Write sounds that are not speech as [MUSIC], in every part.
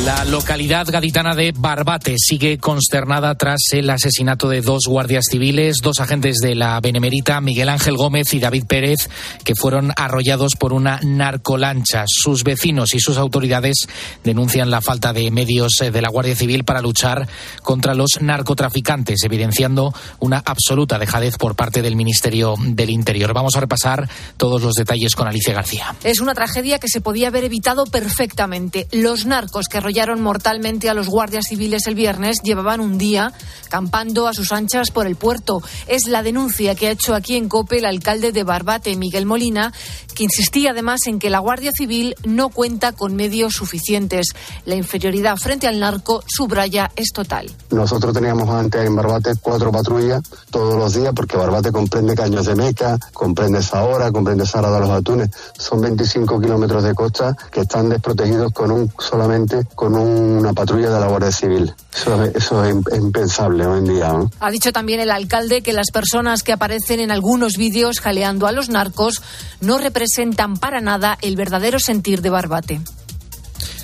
La localidad gaditana de Barbate sigue consternada tras el asesinato de dos guardias civiles, dos agentes de la Benemerita, Miguel Ángel Gómez y David Pérez, que fueron arrollados por una narcolancha. Sus vecinos y sus autoridades denuncian la falta de medios de la Guardia Civil para luchar contra los narcotraficantes, evidenciando una absoluta dejadez por parte del Ministerio del Interior. Vamos a repasar todos los detalles con Alicia García. Es una tragedia que se podía haber evitado perfectamente. Los narcos que mortalmente a los guardias civiles el viernes llevaban un día campando a sus anchas por el puerto. Es la denuncia que ha hecho aquí en COPE el alcalde de Barbate, Miguel Molina, que insistía además en que la Guardia Civil no cuenta con medios suficientes. La inferioridad frente al narco, subraya, es total. Nosotros teníamos antes en Barbate cuatro patrullas todos los días porque Barbate comprende Caños de Meca, comprende Zahora, comprende Sara de los Atunes. Son 25 kilómetros de costa que están desprotegidos con un solamente con una patrulla de la Guardia Civil. Eso, es impensable hoy en día. Ha dicho también el alcalde que las personas que aparecen en algunos vídeos jaleando a los narcos no representan para nada el verdadero sentir de Barbate.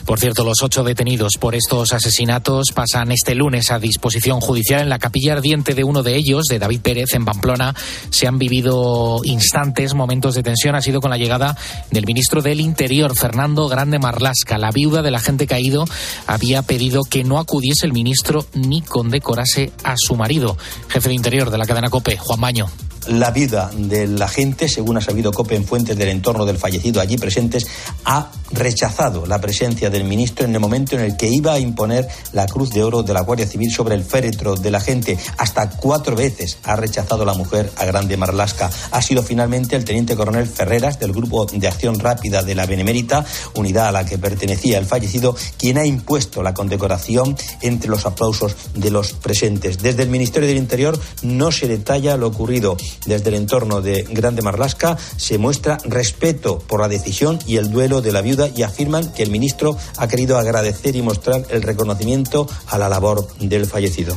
Por cierto, los ocho detenidos por estos asesinatos pasan este lunes a disposición judicial en la capilla ardiente de uno de ellos, de David Pérez, en Pamplona. Se han vivido instantes, momentos de tensión. Ha sido con la llegada del ministro del Interior, Fernando Grande Marlasca. La viuda del agente caído había pedido que no acudiese el ministro ni condecorase a su marido. Jefe de Interior de la cadena COPE, Juan Baño la vida de la gente, según ha sabido COPE en fuentes del entorno del fallecido allí presentes, ha rechazado la presencia del ministro en el momento en el que iba a imponer la Cruz de Oro de la Guardia Civil sobre el féretro de la gente. Hasta cuatro veces ha rechazado la mujer a Grande Marlasca. Ha sido finalmente el teniente coronel Ferreras del Grupo de Acción Rápida de la Benemérita, unidad a la que pertenecía el fallecido, quien ha impuesto la condecoración entre los aplausos de los presentes. Desde el Ministerio del Interior no se detalla lo ocurrido desde el entorno de Grande Marlasca se muestra respeto por la decisión y el duelo de la viuda y afirman que el ministro ha querido agradecer y mostrar el reconocimiento a la labor del fallecido.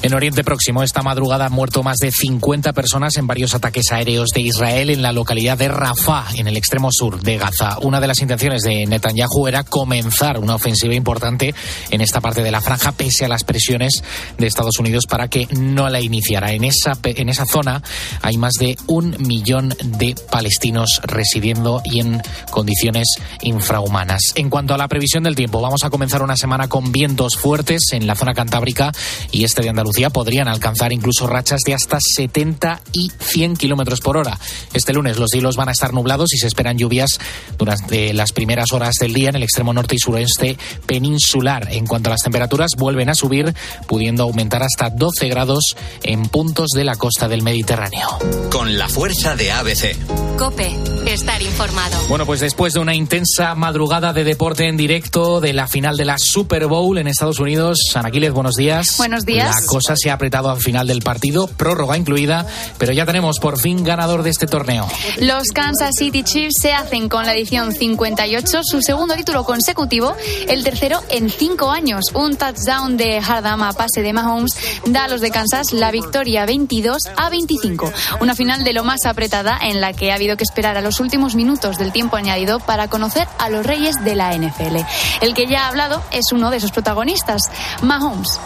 En Oriente Próximo, esta madrugada han muerto más de 50 personas en varios ataques aéreos de Israel en la localidad de Rafah, en el extremo sur de Gaza. Una de las intenciones de Netanyahu era comenzar una ofensiva importante en esta parte de la franja, pese a las presiones de Estados Unidos para que no la iniciara. En esa, en esa zona hay más de un millón de palestinos residiendo y en condiciones infrahumanas. En cuanto a la previsión del tiempo, vamos a comenzar una semana con vientos fuertes en la zona cantábrica y este de Andalucía podrían alcanzar incluso rachas de hasta 70 y 100 kilómetros por hora. Este lunes los cielos van a estar nublados y se esperan lluvias durante las primeras horas del día en el extremo norte y suroeste peninsular. En cuanto a las temperaturas, vuelven a subir, pudiendo aumentar hasta 12 grados en puntos de la costa del Mediterráneo. Con la fuerza de ABC. Cope, estar informado. Bueno, pues después de una intensa madrugada de deporte en directo de la final de la Super Bowl en Estados Unidos, Anaquiles, buenos días. Buenos días. La se ha apretado al final del partido, prórroga incluida, pero ya tenemos por fin ganador de este torneo. Los Kansas City Chiefs se hacen con la edición 58 su segundo título consecutivo, el tercero en cinco años. Un touchdown de Hardam a pase de Mahomes da a los de Kansas la victoria 22 a 25. Una final de lo más apretada en la que ha habido que esperar a los últimos minutos del tiempo añadido para conocer a los reyes de la NFL. El que ya ha hablado es uno de sus protagonistas, Mahomes.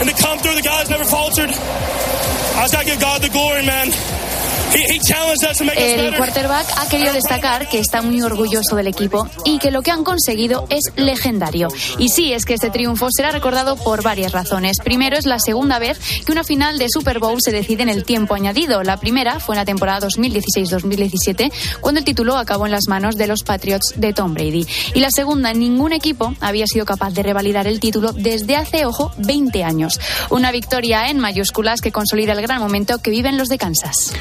And to come through, the guys never faltered. I just gotta give God the glory, man. El quarterback ha querido destacar que está muy orgulloso del equipo y que lo que han conseguido es legendario. Y sí, es que este triunfo será recordado por varias razones. Primero, es la segunda vez que una final de Super Bowl se decide en el tiempo añadido. La primera fue en la temporada 2016-2017, cuando el título acabó en las manos de los Patriots de Tom Brady. Y la segunda, ningún equipo había sido capaz de revalidar el título desde hace, ojo, 20 años. Una victoria en mayúsculas que consolida el gran momento que viven los de Kansas.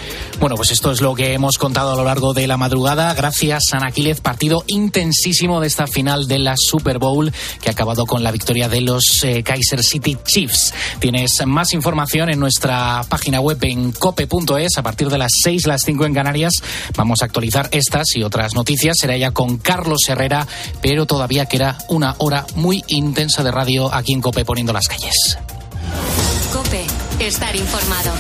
Bueno, pues esto es lo que hemos contado a lo largo de la madrugada. Gracias, Ana Aquiles. Partido intensísimo de esta final de la Super Bowl que ha acabado con la victoria de los eh, Kaiser City Chiefs. Tienes más información en nuestra página web en cope.es. A partir de las 6, las 5 en Canarias, vamos a actualizar estas y otras noticias. Será ya con Carlos Herrera, pero todavía queda una hora muy intensa de radio aquí en Cope poniendo las calles. Cope, estar informado.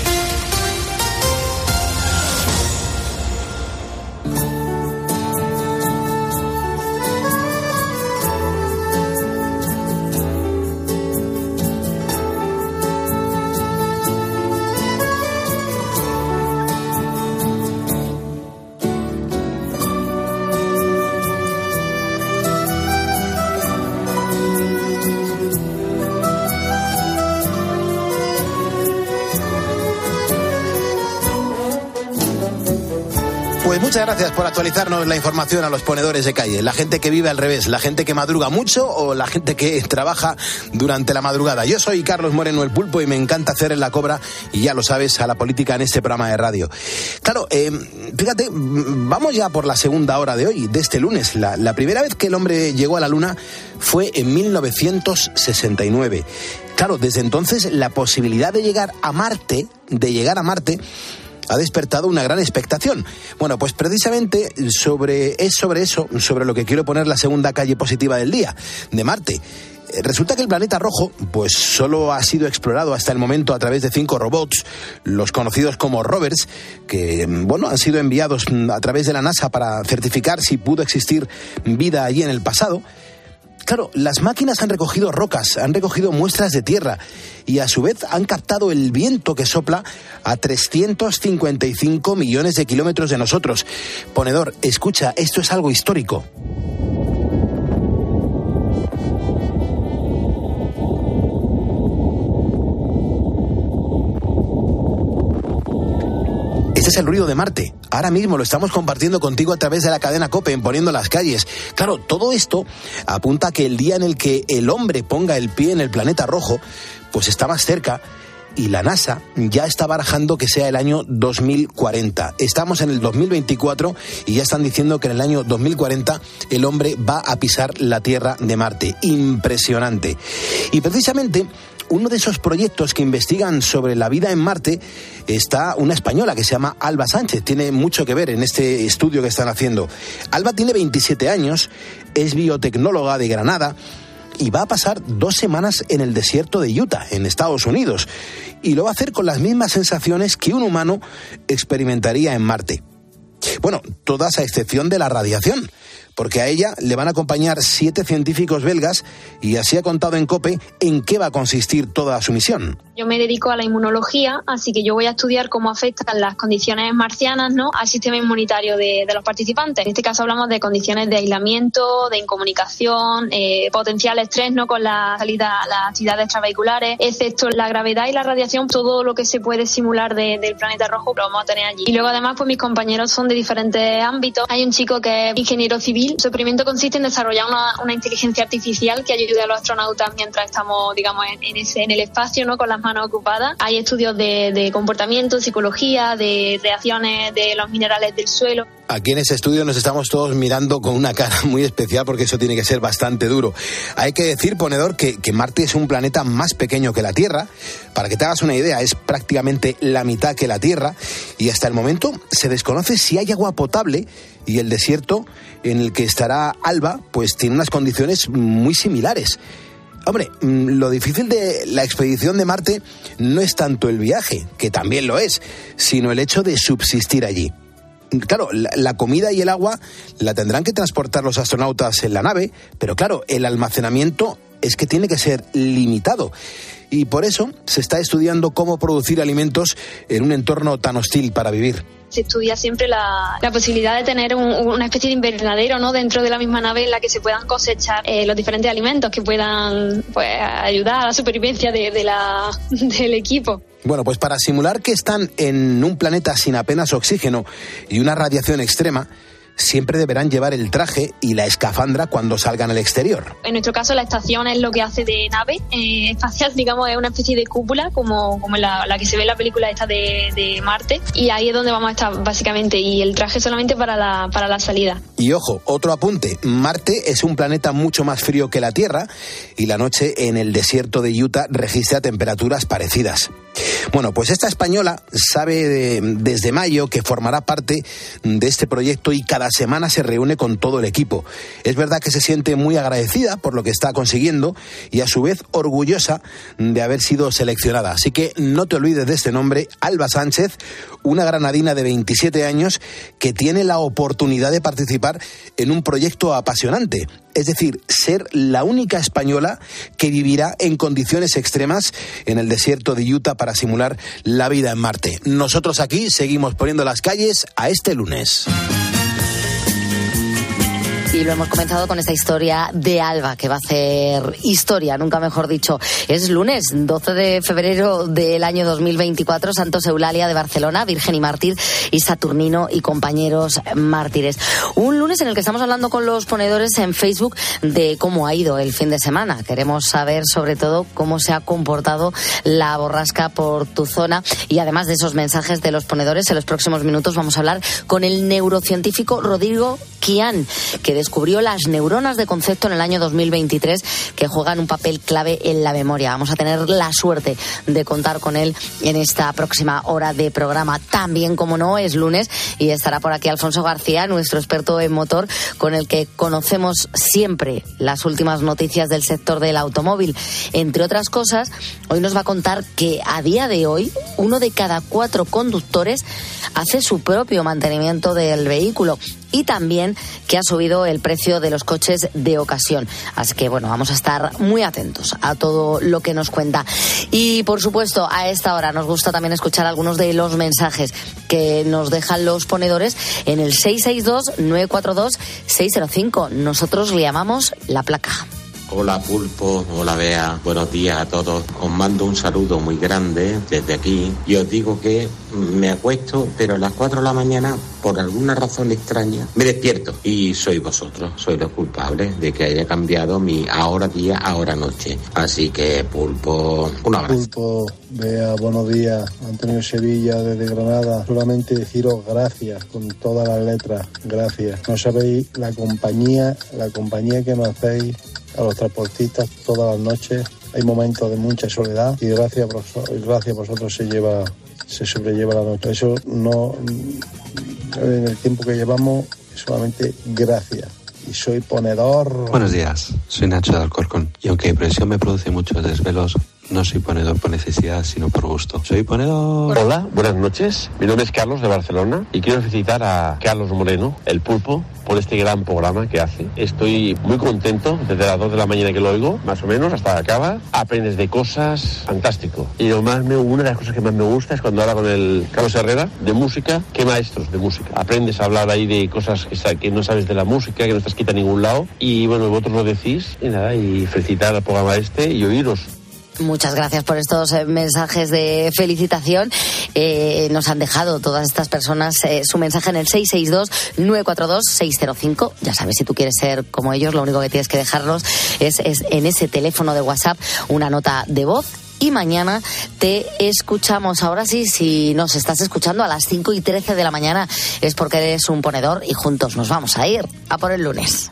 Muchas gracias por actualizarnos la información a los ponedores de calle, la gente que vive al revés, la gente que madruga mucho o la gente que [LAUGHS] trabaja durante la madrugada. Yo soy Carlos Moreno el Pulpo y me encanta hacer en la cobra, y ya lo sabes, a la política en este programa de radio. Claro, eh, fíjate, vamos ya por la segunda hora de hoy, de este lunes. La, la primera vez que el hombre llegó a la Luna fue en 1969. Claro, desde entonces la posibilidad de llegar a Marte, de llegar a Marte, ha despertado una gran expectación. Bueno, pues precisamente sobre, es sobre eso, sobre lo que quiero poner la segunda calle positiva del día, de Marte. Eh, resulta que el planeta rojo, pues solo ha sido explorado hasta el momento a través de cinco robots, los conocidos como rovers, que, bueno, han sido enviados a través de la NASA para certificar si pudo existir vida allí en el pasado. Claro, las máquinas han recogido rocas, han recogido muestras de tierra y a su vez han captado el viento que sopla a 355 millones de kilómetros de nosotros. Ponedor, escucha, esto es algo histórico. Es el ruido de Marte. Ahora mismo lo estamos compartiendo contigo a través de la cadena COPE, poniendo las calles. Claro, todo esto apunta a que el día en el que el hombre ponga el pie en el planeta rojo, pues está más cerca y la NASA ya está barajando que sea el año 2040. Estamos en el 2024 y ya están diciendo que en el año 2040 el hombre va a pisar la Tierra de Marte. Impresionante. Y precisamente uno de esos proyectos que investigan sobre la vida en Marte está una española que se llama Alba Sánchez. Tiene mucho que ver en este estudio que están haciendo. Alba tiene 27 años, es biotecnóloga de Granada y va a pasar dos semanas en el desierto de Utah, en Estados Unidos. Y lo va a hacer con las mismas sensaciones que un humano experimentaría en Marte. Bueno, todas a excepción de la radiación porque a ella le van a acompañar siete científicos belgas y así ha contado en COPE en qué va a consistir toda su misión. Yo me dedico a la inmunología, así que yo voy a estudiar cómo afectan las condiciones marcianas ¿no? al sistema inmunitario de, los participantes. En este caso hablamos de condiciones de aislamiento, de incomunicación, eh, potencial estrés ¿no? con la salida a las actividades extravehiculares, excepto la gravedad y la radiación, todo lo que se puede simular de, del planeta rojo lo vamos a tener allí. Y luego además pues mis compañeros son de diferentes ámbitos. Hay un chico que es ingeniero civil. Su experimento consiste en desarrollar una, inteligencia artificial que ayude a los astronautas mientras estamos, digamos, en, en, ese, en el espacio, ¿no? Con las manos ocupadas. Hay estudios de, de comportamiento, psicología, de reacciones de los minerales del suelo. Aquí en ese estudio nos estamos todos mirando con una cara [LAUGHS] muy especial porque eso tiene que ser bastante duro. Hay que decir, ponedor, que, Marte es un planeta más pequeño que la Tierra. Para que te hagas una idea, es prácticamente la mitad que la Tierra y hasta el momento se desconoce si hay agua potable y el desierto en el que estará Alba pues tiene unas condiciones muy similares. Hombre, lo difícil de la expedición de Marte no es tanto el viaje, que también lo es, sino el hecho de subsistir allí claro, la, comida y el agua la tendrán que transportar los astronautas en la nave, pero claro, el almacenamiento es que tiene que ser limitado. Y por eso se está estudiando cómo producir alimentos en un entorno tan hostil para vivir se estudia siempre la, la posibilidad de tener un, una especie de invernadero ¿no? dentro de la misma nave en la que se puedan cosechar eh, los diferentes alimentos que puedan pues, ayudar a la supervivencia de, de la, [LAUGHS] del equipo. Bueno, pues para simular que están en un planeta sin apenas oxígeno y una radiación extrema, siempre deberán llevar el traje y la escafandra cuando salgan al exterior. En nuestro caso, la estación es lo que hace de nave eh, espacial, [LAUGHS] digamos, es una especie de cúpula, como, como la, la que se ve en la película esta de, de, Marte, y ahí es donde vamos a estar básicamente, y el traje solamente para la, para la salida. Y ojo, otro apunte, Marte es un planeta mucho más frío que la Tierra, y la noche en el desierto de Utah registra temperaturas parecidas. Bueno, pues esta española sabe de, desde mayo que formará parte de este proyecto y cada semana se reúne con todo el equipo. Es verdad que se siente muy agradecida por lo que está consiguiendo y a su vez orgullosa de haber sido seleccionada. Así que no te olvides de este nombre, Alba Sánchez, una granadina de 27 años que tiene la oportunidad de participar en un proyecto apasionante es decir, ser la única española que vivirá en condiciones extremas en el desierto de Utah para simular la vida en Marte. Nosotros aquí seguimos poniendo las calles a este lunes. Y lo hemos comenzado con esta historia de Alba, que va a hacer historia, nunca mejor dicho. Es lunes, 12 de febrero del año 2024, Santos Eulalia de Barcelona, Virgen y Mártir, y Saturnino y compañeros mártires. Un lunes en el que estamos hablando con los ponedores en Facebook de cómo ha ido el fin de semana. Queremos saber sobre todo cómo se ha comportado la borrasca por tu zona y además de esos mensajes de los ponedores, en los próximos minutos vamos a hablar con el neurocientífico Rodrigo Kian, que descubrió las neuronas de concepto en el año 2023 que juegan un papel clave en la memoria. Vamos a tener la suerte de contar con él en esta próxima hora de programa. También, como no, es lunes y estará por aquí Alfonso García, nuestro experto en motor, con el que conocemos siempre las últimas noticias del sector del automóvil. Entre otras cosas, hoy nos va a contar que a día de hoy uno de cada cuatro conductores hace su propio mantenimiento del vehículo y también que ha subido el precio de los coches de ocasión. Así que bueno, vamos a estar muy atentos a todo lo que nos cuenta. Y por supuesto, a esta hora nos gusta también escuchar algunos de los mensajes que nos dejan los ponedores en el 662-942-605. Nosotros le llamamos la placa. Hola Pulpo, hola Bea, buenos días a todos. Os mando un saludo muy grande desde aquí y os digo que me acuesto, pero a las 4 de la mañana, por alguna razón extraña, me despierto y sois vosotros, sois los culpables de que haya cambiado mi ahora día, ahora noche. Así que Pulpo, un abrazo. Pulpo, Bea, buenos días. Antonio Sevilla desde Granada. Solamente deciros gracias con todas las letras. Gracias. No sabéis la compañía, la compañía que nos hacéis a los transportistas todas las noches. Hay momentos de mucha soledad y gracias a, gracias a vosotros se lleva se sobrelleva la noche. Eso no en el tiempo que llevamos solamente gracias. Y soy ponedor. Buenos días, soy Nacho de Alcorcón. Y aunque presión me produce muchos desvelos, no soy ponedor por necesidad, sino por gusto. Soy ponedor. Hola, buenas noches. Mi nombre es Carlos de Barcelona y quiero felicitar a Carlos Moreno, el pulpo, por este gran programa que hace. Estoy muy contento desde las 2 de la mañana que lo oigo, más o menos, hasta que acaba. Aprendes de cosas, fantástico. Y lo más me, una de las cosas que más me gusta es cuando habla con el Carlos Herrera de música. ¿Qué maestros de música? Aprendes a hablar ahí de cosas que, no sabes de la música, que no estás quita a ningún lado. Y bueno, vosotros lo decís. Y nada, y felicitar al programa este y oíros. Muchas gracias por estos eh, mensajes de felicitación. Eh, nos han dejado todas estas personas eh, su mensaje en el 662-942-605. Ya sabes, si tú quieres ser como ellos, lo único que tienes que dejarnos es, es en ese teléfono de WhatsApp una nota de voz y mañana te escuchamos. Ahora sí, si nos estás escuchando a las 5 y 13 de la mañana es porque eres un ponedor y juntos nos vamos a ir a por el lunes.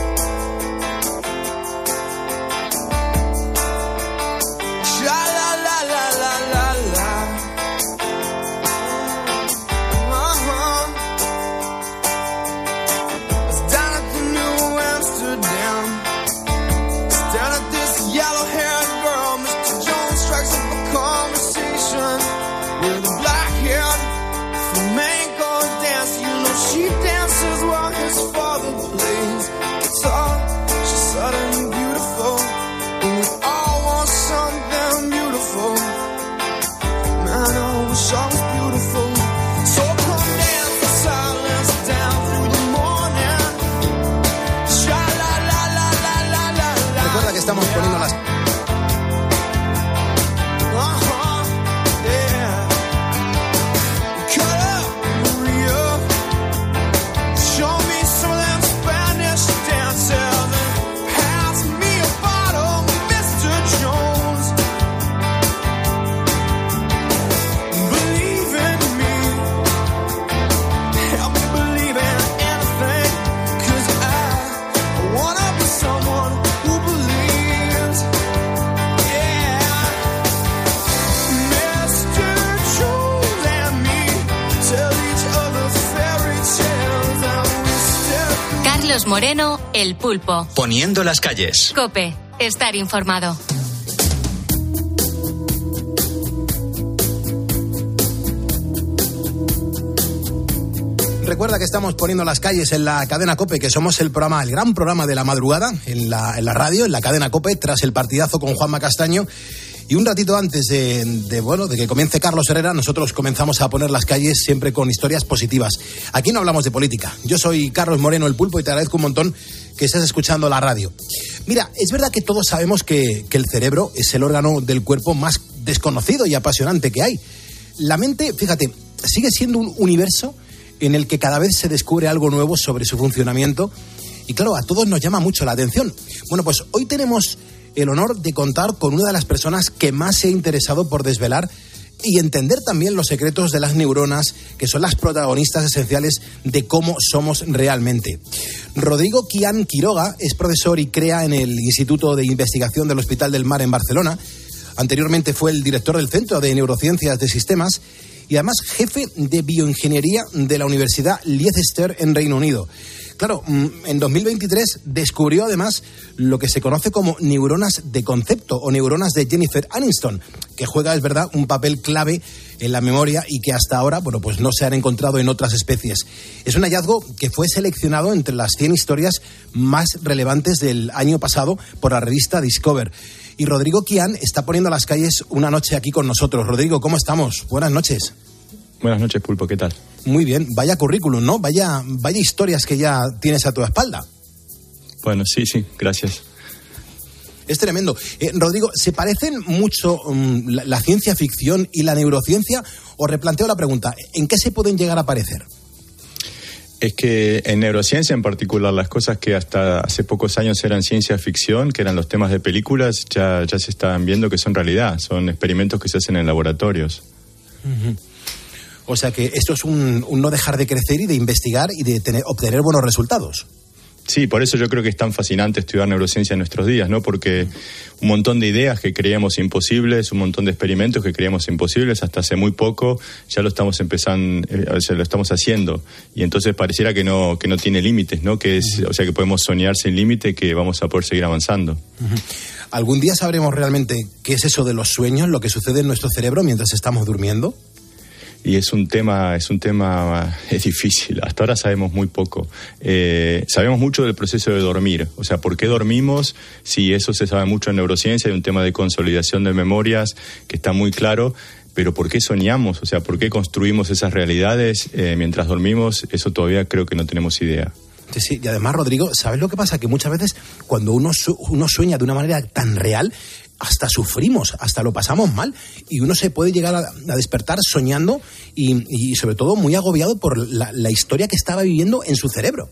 Moreno, El Pulpo. Poniendo las calles. Cope, estar informado. Recuerda que estamos poniendo las calles en la cadena Cope, que somos el programa, el gran programa de la madrugada en la, en la radio, en la cadena Cope, tras el partidazo con Juanma Castaño. Y un ratito antes de, bueno, de que comience Carlos Herrera, nosotros comenzamos a poner las calles siempre con historias positivas. Aquí no hablamos de política. Yo soy Carlos Moreno, el pulpo, y te agradezco un montón que estés escuchando la radio. Mira, es verdad que todos sabemos que el cerebro es el órgano del cuerpo más desconocido y apasionante que hay. La mente, fíjate, sigue siendo un universo en el que cada vez se descubre algo nuevo sobre su funcionamiento y claro, a todos nos llama mucho la atención. Bueno, pues hoy tenemos el honor de contar con una de las personas que más se ha interesado por desvelar y entender también los secretos de las neuronas, que son las protagonistas esenciales de cómo somos realmente. Rodrigo Kian Quiroga es profesor y crea en el Instituto de Investigación del Hospital del Mar en Barcelona. Anteriormente fue el director del Centro de Neurociencias de Sistemas y además jefe de bioingeniería de la Universidad Leicester en Reino Unido. Claro, mm, en 2023 descubrió además lo que se conoce como neuronas de concepto o neuronas de Jennifer Aniston, que juega, es verdad, un papel clave en la memoria y que hasta ahora, bueno, pues no se han encontrado en otras especies. Es un hallazgo que fue seleccionado entre las 100 historias más relevantes del año pasado por la revista Discover. Y Rodrigo Kian está poniendo a las calles una noche aquí con nosotros. Rodrigo, ¿cómo estamos? Buenas noches. Buenas noches, Pulpo, ¿qué tal? Muy bien, vaya currículum, ¿no? Vaya, vaya historias que ya tienes a tu espalda. Bueno, sí, sí, gracias. Es tremendo. Eh, Rodrigo, ¿se parecen mucho um, la, la, ciencia ficción y la neurociencia? O replanteo la pregunta, ¿en qué se pueden llegar a parecer? Es que en neurociencia en particular, las cosas que hasta hace pocos años eran ciencia ficción, que eran los temas de películas, ya, ya se están viendo que son realidad, son experimentos que se hacen en laboratorios. Uh -huh. O sea que esto es un, un, no dejar de crecer y de investigar y de tener, obtener buenos resultados. Sí, por eso yo creo que es tan fascinante estudiar neurociencia en nuestros días, ¿no? Porque un montón de ideas que creíamos imposibles, un montón de experimentos que creíamos imposibles, hasta hace muy poco ya lo estamos empezando, eh, sea, lo estamos haciendo. Y entonces pareciera que no, que no tiene límites, ¿no? Que es, o sea, que podemos soñar sin límite, que vamos a poder seguir avanzando. ¿Algún día sabremos realmente qué es eso de los sueños, lo que sucede en nuestro cerebro mientras estamos durmiendo? Y es un tema es un tema es difícil hasta ahora sabemos muy poco eh, sabemos mucho del proceso de dormir o sea por qué dormimos sí eso se sabe mucho en neurociencia hay un tema de consolidación de memorias que está muy claro pero ¿por qué soñamos? O sea, ¿por qué construimos esas realidades eh, mientras dormimos? Eso todavía creo que no tenemos idea. Sí, y además, Rodrigo, ¿sabes lo que pasa? Que muchas veces cuando uno, su uno sueña de una manera tan real, hasta sufrimos, hasta lo pasamos mal y uno se puede llegar a, despertar soñando y, sobre todo muy agobiado por la, la, historia que estaba viviendo en su cerebro.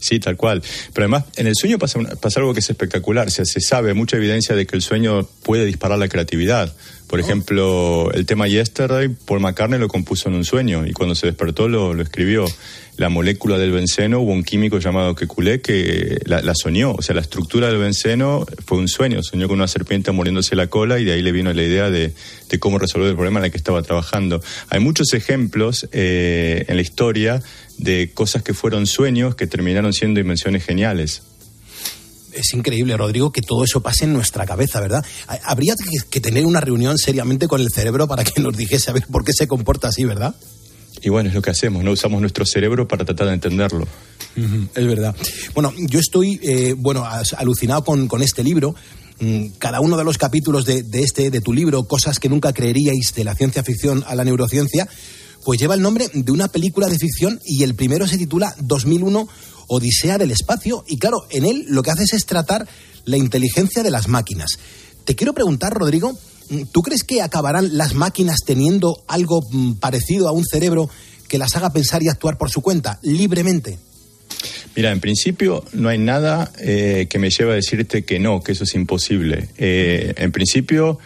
Sí, tal cual. Pero además, en el sueño pasa, pasa algo que es espectacular. O sea, se sabe mucha evidencia de que el sueño puede disparar la creatividad. Por ejemplo, el tema Yesterday, Paul McCartney lo compuso en un sueño y cuando se despertó lo, escribió. La molécula del benceno, hubo un químico llamado Kekulé que la, soñó. O sea, la estructura del benceno fue un sueño. Soñó con una serpiente muriéndose la cola y de ahí le vino la idea de, de cómo resolver el problema en el que estaba trabajando. Hay muchos ejemplos eh, en la historia de cosas que fueron sueños que terminaron siendo invenciones geniales es increíble, Rodrigo, que todo eso pase en nuestra cabeza, ¿verdad? Habría que, tener una reunión seriamente con el cerebro para que nos dijese a ver por qué se comporta así, ¿verdad? Y bueno, es lo que hacemos, no usamos nuestro cerebro para tratar de entenderlo. Uh -huh, es verdad. Bueno, yo estoy, eh, bueno, alucinado con, con este libro mm, cada uno de los capítulos de, de, este, de tu libro, Cosas que nunca creeríais de la ciencia ficción a la neurociencia, pues lleva el nombre de una película de ficción y el primero se titula 2001 Odisea del Espacio y claro, en él lo que haces es tratar la inteligencia de las máquinas. Te quiero preguntar, Rodrigo, ¿tú crees que acabarán las máquinas teniendo algo mm, parecido a un cerebro que las haga pensar y actuar por su cuenta, libremente? Mira, en principio no hay nada eh, que me lleve a decirte que no, que eso es imposible. Eh, en principio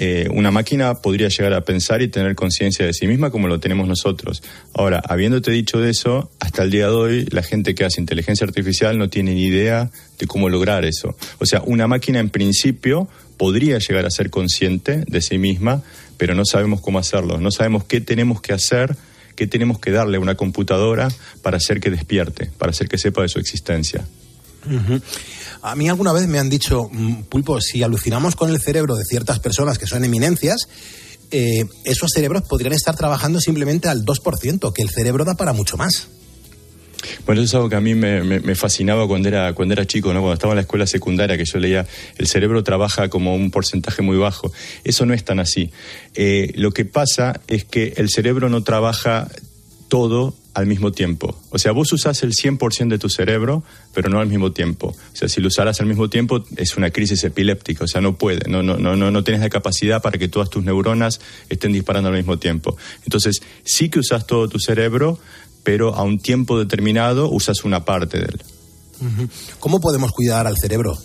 eh, una máquina podría llegar a pensar y tener conciencia de sí misma como lo tenemos nosotros. Ahora, habiéndote dicho de eso, hasta el día de hoy la gente que hace inteligencia artificial no tiene ni idea de cómo lograr eso. O sea, una máquina en principio podría llegar a ser consciente de sí misma, pero no sabemos cómo hacerlo, no sabemos qué tenemos que hacer qué tenemos que darle a una computadora para hacer que despierte, para hacer que sepa de su existencia. A mí alguna vez me han dicho, mm, Pulpo, si alucinamos con el cerebro de ciertas personas que son eminencias, eh, esos cerebros podrían estar trabajando simplemente al 2%, que el cerebro da para mucho más. Bueno, eso es algo que a mí me fascinaba cuando era, cuando era chico, ¿no? cuando estaba en la escuela secundaria, que yo leía, el cerebro trabaja como un porcentaje muy bajo. Eso no es tan así. Eh, lo que pasa es que el cerebro no trabaja todo al mismo tiempo. O sea, vos usás el 100% de tu cerebro, pero no al mismo tiempo. O sea, si lo usaras al mismo tiempo, es una crisis epiléptica. O sea, no puede. No, no, no, no, tienes la capacidad para que todas tus neuronas estén disparando al mismo tiempo. Entonces, sí que usas todo tu cerebro, pero a un tiempo determinado usas una parte de él. ¿Cómo podemos cuidar al cerebro?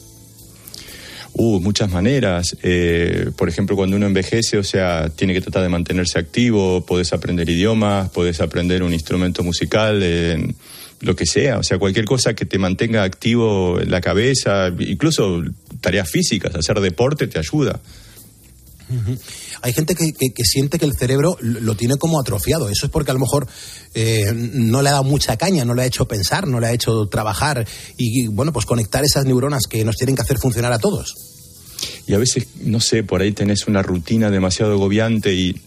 Uh, muchas maneras. Eh, por ejemplo, cuando uno envejece, o sea, tiene que tratar de mantenerse activo, puedes aprender idiomas, puedes aprender un instrumento musical, lo que sea. O sea, cualquier cosa que te mantenga activo la cabeza, incluso tareas físicas, hacer deporte te ayuda. Hay gente que, siente que el cerebro lo lo tiene como atrofiado. Eso es porque a lo mejor eh, no le ha dado mucha caña, no le ha hecho pensar, no le ha hecho trabajar y, bueno, pues conectar esas neuronas que nos tienen que hacer funcionar a todos. Y a veces, no sé, por ahí tenés una rutina demasiado agobiante y,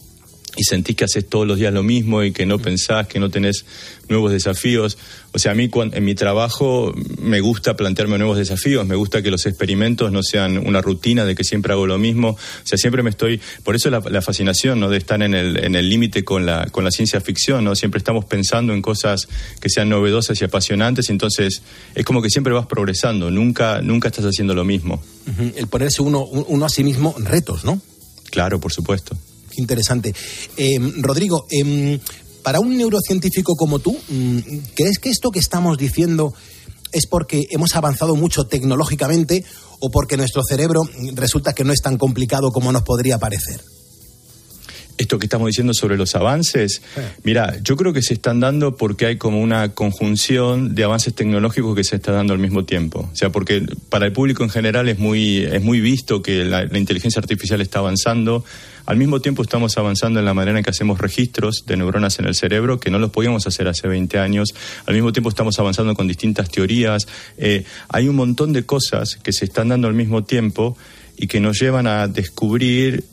y sentís que haces todos los días lo mismo y que no pensás, que no tenés nuevos desafíos. O sea, a mí en mi trabajo me gusta plantearme nuevos desafíos, me gusta que los experimentos no sean una rutina de que siempre hago lo mismo. O sea, siempre me estoy... Por eso la, la fascinación ¿no? de estar en el en el límite con la, con la ciencia ficción, ¿no? Siempre estamos pensando en cosas que sean novedosas y apasionantes, entonces es como que siempre vas progresando, nunca, nunca estás haciendo lo mismo. El ponerse uno, uno a sí mismo retos, ¿no? Claro, por supuesto. Interesante. Eh, Rodrigo, em, para un neurocientífico como tú, mm, ¿crees que esto que estamos diciendo es porque hemos avanzado mucho tecnológicamente o porque nuestro cerebro mm, resulta que no es tan complicado como nos podría parecer? Esto que estamos diciendo sobre los avances, mira, yo creo que se están dando porque hay como una conjunción de avances tecnológicos que se está dando al mismo tiempo. O sea, porque para el público en general es muy, es muy visto que la, la inteligencia artificial está avanzando. Al mismo tiempo estamos avanzando en la manera en que hacemos registros de neuronas en el cerebro, que no los podíamos hacer hace 20 años. Al mismo tiempo estamos avanzando con distintas teorías. Eh, hay un montón de cosas que se están dando al mismo tiempo y que nos llevan a descubrir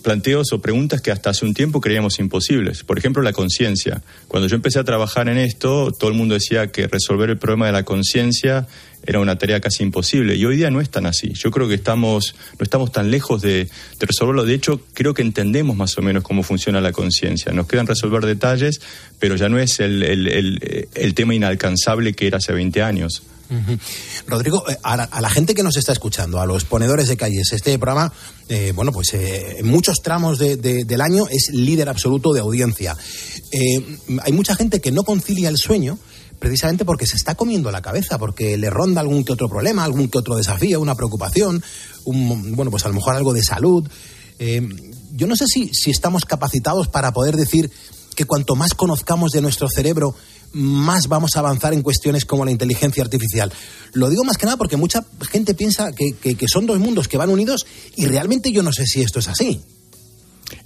planteos o preguntas que hasta hace un tiempo creíamos imposibles. Por ejemplo, la conciencia. Cuando yo empecé a trabajar en esto, todo el mundo decía que resolver el problema de la conciencia era una tarea casi imposible. Y hoy día no es tan así. Yo creo que estamos, no estamos tan lejos de, resolverlo. De hecho, creo que entendemos más o menos cómo funciona la conciencia. Nos quedan resolver detalles, pero ya no es el, el- el- tema inalcanzable que era hace 20 años. Rodrigo, eh, a la, gente que nos está escuchando, a los ponedores de calles, este programa, eh, bueno, pues eh, en muchos tramos de- de- del año es líder absoluto de audiencia. Hay mucha gente que no concilia el sueño precisamente porque se está comiendo la cabeza, porque le ronda algún que otro problema, algún que otro desafío, una preocupación, un, bueno, pues a lo mejor algo de salud. Eh, yo no sé si, si estamos capacitados para poder decir que cuanto más conozcamos de nuestro cerebro, más vamos a avanzar en cuestiones como la inteligencia artificial. Lo digo más que nada porque mucha gente piensa que, que- que son dos mundos que van unidos y realmente yo no sé si esto es así.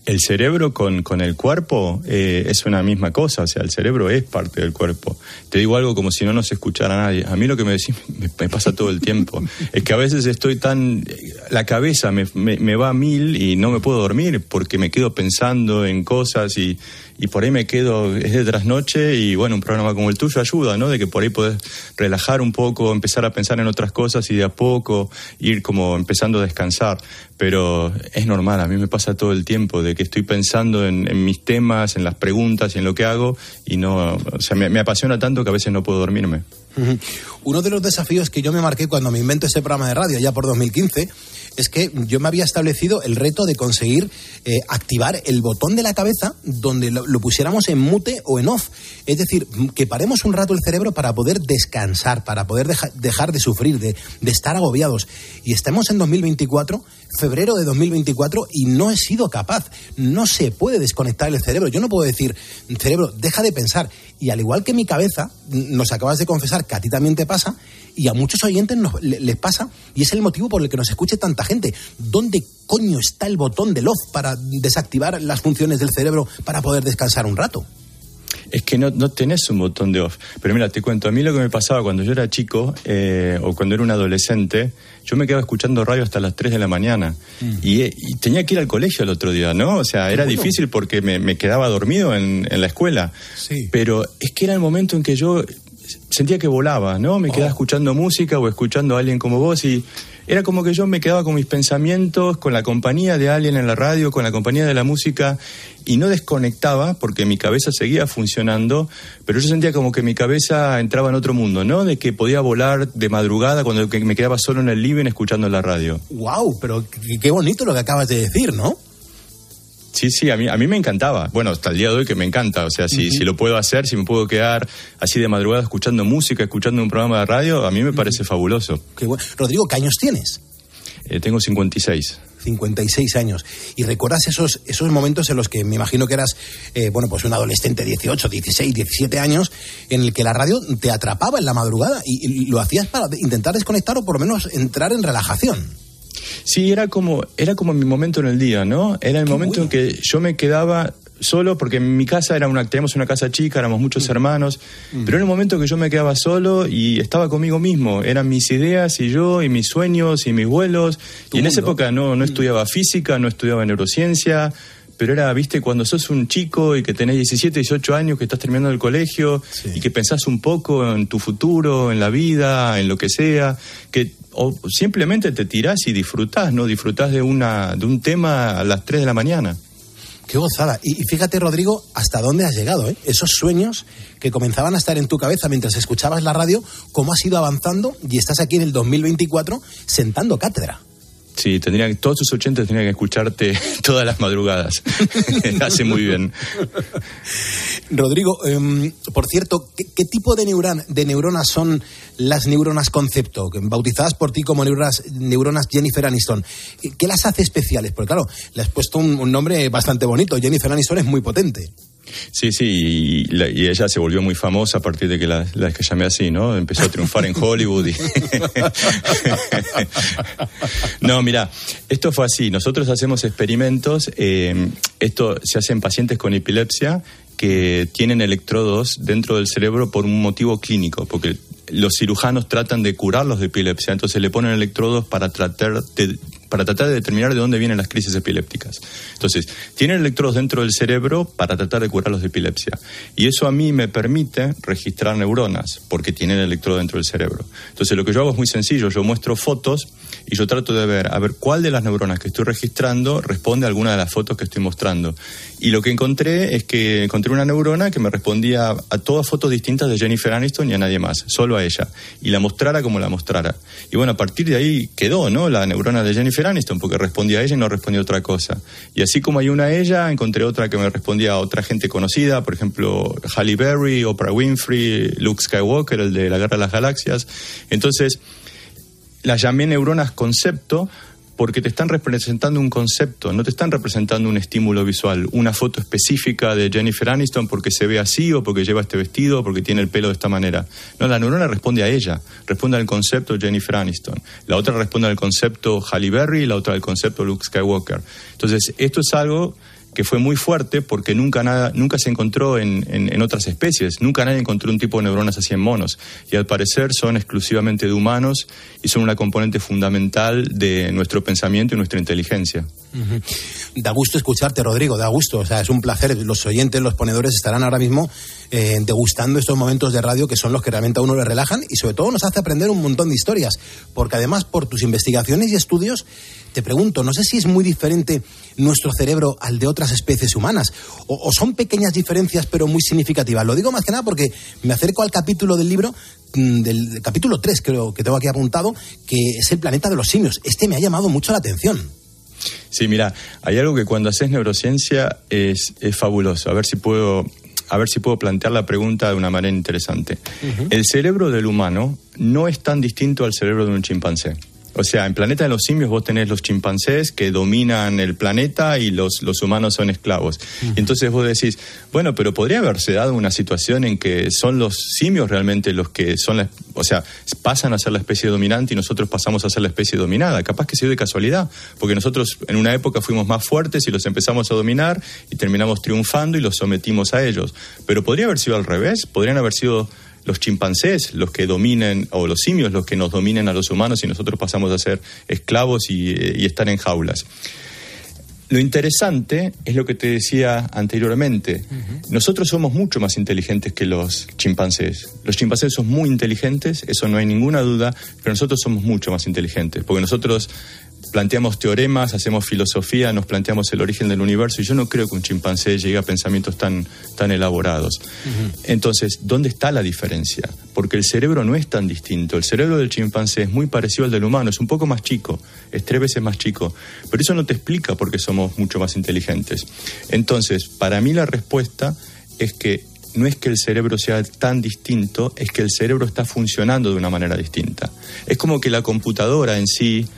El cerebro con, con el cuerpo eh, es una misma cosa, o sea, el cerebro es parte del cuerpo. Te digo algo como si no nos escuchara nadie. A mí lo que me decís [LAUGHS] me, pasa todo el tiempo. es que a veces estoy tan... La cabeza me, me- me va a mil y no me puedo dormir porque me quedo pensando en cosas y, y por ahí me quedo, es de trasnoche y bueno, un programa como el tuyo ayuda, ¿no? De que por ahí podés relajar un poco, empezar a pensar en otras cosas y de a poco ir como empezando a descansar. Pero es normal, a mí me pasa todo el tiempo de que estoy pensando en, mis temas, en las preguntas y en lo que hago y no, o sea, me, apasiona tanto que a veces no puedo dormirme. Uno de los desafíos que yo me marqué cuando me invento este programa de radio, ya por 2015, es que yo me había establecido el reto de conseguir eh, activar el botón de la cabeza donde lo, pusiéramos en mute o en off. Es decir, que paremos un rato el cerebro para poder descansar, para poder deja- dejar de sufrir, de, de estar agobiados. Y estamos en 2024, febrero de 2024, y no he sido capaz. No se puede desconectar el cerebro. Yo no puedo decir, cerebro, deja de pensar. Y al igual que mi cabeza, n- nos acabas de confesar que a ti también te pasa, y a muchos oyentes nos- le- les pasa, y es el motivo por el que nos escuche tanta gente. ¿Dónde coño está el botón del off para desactivar las funciones del cerebro para poder descansar un rato? Es que no, no tenés un botón de off. Pero mira, te cuento, a mí lo que me pasaba cuando yo era chico eh, o cuando era un adolescente, yo me quedaba escuchando radio hasta las 3 de la mañana y, eh, y tenía que ir al colegio el otro día, ¿no? O sea, era bueno. difícil porque me, me quedaba dormido en, en la escuela. Sí. Pero es que era el momento en que yo sentía que volaba, ¿no? Me quedaba escuchando música o escuchando a alguien como vos y era como que yo me quedaba con mis pensamientos, con la compañía de alguien en la radio, con la compañía de la música y no desconectaba porque mi cabeza seguía funcionando, pero yo sentía como que mi cabeza entraba en otro mundo, ¿no? De que podía volar de madrugada cuando me quedaba solo en el living escuchando la radio. Wow, pero qué bonito lo que acabas de decir, ¿no? Sí, sí, a mí, a mí me encantaba. Bueno, hasta el día de hoy que me encanta. O sea, si, si lo puedo hacer, si me puedo quedar así de madrugada escuchando música, escuchando un programa de radio, a mí me parece fabuloso. Qué bueno. Rodrigo, ¿qué años tienes? Eh, tengo 56. 56 años. ¿Y recuerdas esos, esos momentos en los que me imagino que eras, eh, bueno, pues un adolescente, 18, 16, 17 años, en el que la radio te atrapaba en la madrugada y, y lo hacías para intentar desconectar o por lo menos entrar en relajación? Sí, era como, era como mi momento en el día, ¿no? Era el momento en que yo me quedaba solo, porque en mi casa era una, teníamos una casa chica, éramos muchos hermanos, pero era el momento que yo me quedaba solo y estaba conmigo mismo. Eran mis ideas y yo, y mis sueños y mis vuelos. y en esa época no, no estudiaba física, no estudiaba neurociencia, pero era, viste, cuando sos un chico y que tenés 17, 18 años, que estás terminando el colegio y que pensás un poco en tu futuro, en la vida, en lo que sea, que o simplemente te tirás y disfrutás, ¿no? Disfrutás de, una, de un tema a las 3 de la mañana. Qué gozada. Y, y fíjate, Rodrigo, hasta dónde has llegado, ¿eh? Esos sueños que comenzaban a estar en tu cabeza mientras escuchabas la radio, cómo has ido avanzando y estás aquí en el 2024 sentando cátedra. Sí, tendría, que- todos tus oyentes tendrían que escucharte [LAUGHS] todas las madrugadas. [LAUGHS] Hace muy bien. Rodrigo, em, por cierto, ¿qué, tipo de, neuran- de neuronas son las neuronas concepto, bautizadas por ti como neuronas, neuronas Jennifer Aniston? ¿Qué, qué las hace especiales? Porque claro, le has puesto un, un nombre bastante bonito. Jennifer Aniston es muy potente. Sí, sí, y, la- y ella se volvió muy famosa a partir de que la, que llamé así, ¿no? Empezó a triunfar en Hollywood. y- [LAUGHS] no, mira, esto fue así. Nosotros hacemos experimentos. eh, esto se hace en pacientes con epilepsia que tienen electrodos dentro del cerebro por un motivo clínico, porque los cirujanos tratan de curarlos de epilepsia, entonces le ponen electrodos para tratar de, para tratar de determinar de dónde vienen las crisis epilépticas. Entonces, tienen electrodos dentro del cerebro para tratar de curarlos de epilepsia. Y eso a mí me permite registrar neuronas, porque tienen electrodo dentro del cerebro. Entonces, lo que yo hago es muy sencillo, yo muestro fotos y yo trato de ver, a ver, cuál de las neuronas que estoy registrando responde a alguna de las fotos que estoy mostrando. Y lo que encontré es que encontré una neurona que me respondía a todas fotos distintas de Jennifer Aniston y a nadie más, solo a ella. Y la mostrara como la mostrara. Y bueno, a partir de ahí quedó, ¿no? La neurona de Jennifer Aniston, porque respondía a ella y no respondía a otra cosa. Y así como hay una a ella, encontré otra que me respondía a otra gente conocida, por ejemplo, Halle Berry, Oprah Winfrey, Luke Skywalker, el de la Guerra de las Galaxias. Entonces, las llamé neuronas concepto porque te están representando un concepto, no te están representando un estímulo visual, una foto específica de Jennifer Aniston porque se ve así o porque lleva este vestido o porque tiene el pelo de esta manera. No, la neurona responde a ella, responde al concepto Jennifer Aniston. La otra responde al concepto Halle Berry la otra al concepto Luke Skywalker. Entonces, esto es algo que fue muy fuerte porque nunca nada nunca se encontró en, en, otras especies nunca nadie encontró un tipo de neuronas así en monos y al parecer son exclusivamente de humanos y son una componente fundamental de nuestro pensamiento y nuestra inteligencia. Da gusto escucharte, Rodrigo, da gusto. O sea, es un placer. Los oyentes, los ponedores estarán ahora mismo eh, degustando estos momentos de radio que son los que realmente a uno le relajan y sobre todo nos hace aprender un montón de historias. Porque además, por tus investigaciones y estudios, te pregunto, no sé si es muy diferente nuestro cerebro al de otras especies humanas o, o son pequeñas diferencias pero muy significativas. Lo digo más que nada porque me acerco al capítulo del libro mm, del, del capítulo 3, creo que tengo aquí apuntado, que es el planeta de los simios. Este me ha llamado mucho la atención. Sí, mira, hay algo que cuando haces neurociencia es, es fabuloso. A ver si puedo a ver si puedo plantear la pregunta de una manera interesante. Uh -huh. El cerebro del humano no es tan distinto al cerebro de un chimpancé. O sea, en Planeta de los Simios vos tenés los chimpancés que dominan el planeta y los, los humanos son esclavos. Y entonces vos decís, bueno, pero podría haberse dado una situación en que son los simios realmente los que son, la, o sea, pasan a ser la especie dominante y nosotros pasamos a ser la especie dominada. Capaz que se dio de casualidad, porque nosotros en una época fuimos más fuertes y los empezamos a dominar y terminamos triunfando y los sometimos a ellos. Pero podría haber sido al revés, podrían haber sido los chimpancés los que dominen, o los simios los que nos dominen a los humanos y nosotros pasamos a ser esclavos y, y estar en jaulas. Lo interesante es lo que te decía anteriormente. Nosotros somos mucho más inteligentes que los chimpancés. Los chimpancés son muy inteligentes, eso no hay ninguna duda, pero nosotros somos mucho más inteligentes, porque nosotros planteamos teoremas, hacemos filosofía, nos planteamos el origen del universo y yo no creo que un chimpancé llegue a pensamientos tan, tan elaborados. Entonces, ¿dónde está la diferencia? Porque el cerebro no es tan distinto. El cerebro del chimpancé es muy parecido al del humano, es un poco más chico, es tres veces más chico, pero eso no te explica por qué somos mucho más inteligentes. Entonces, para mí la respuesta es que no es que el cerebro sea tan distinto, es que el cerebro está funcionando de una manera distinta. Es como que la computadora en sí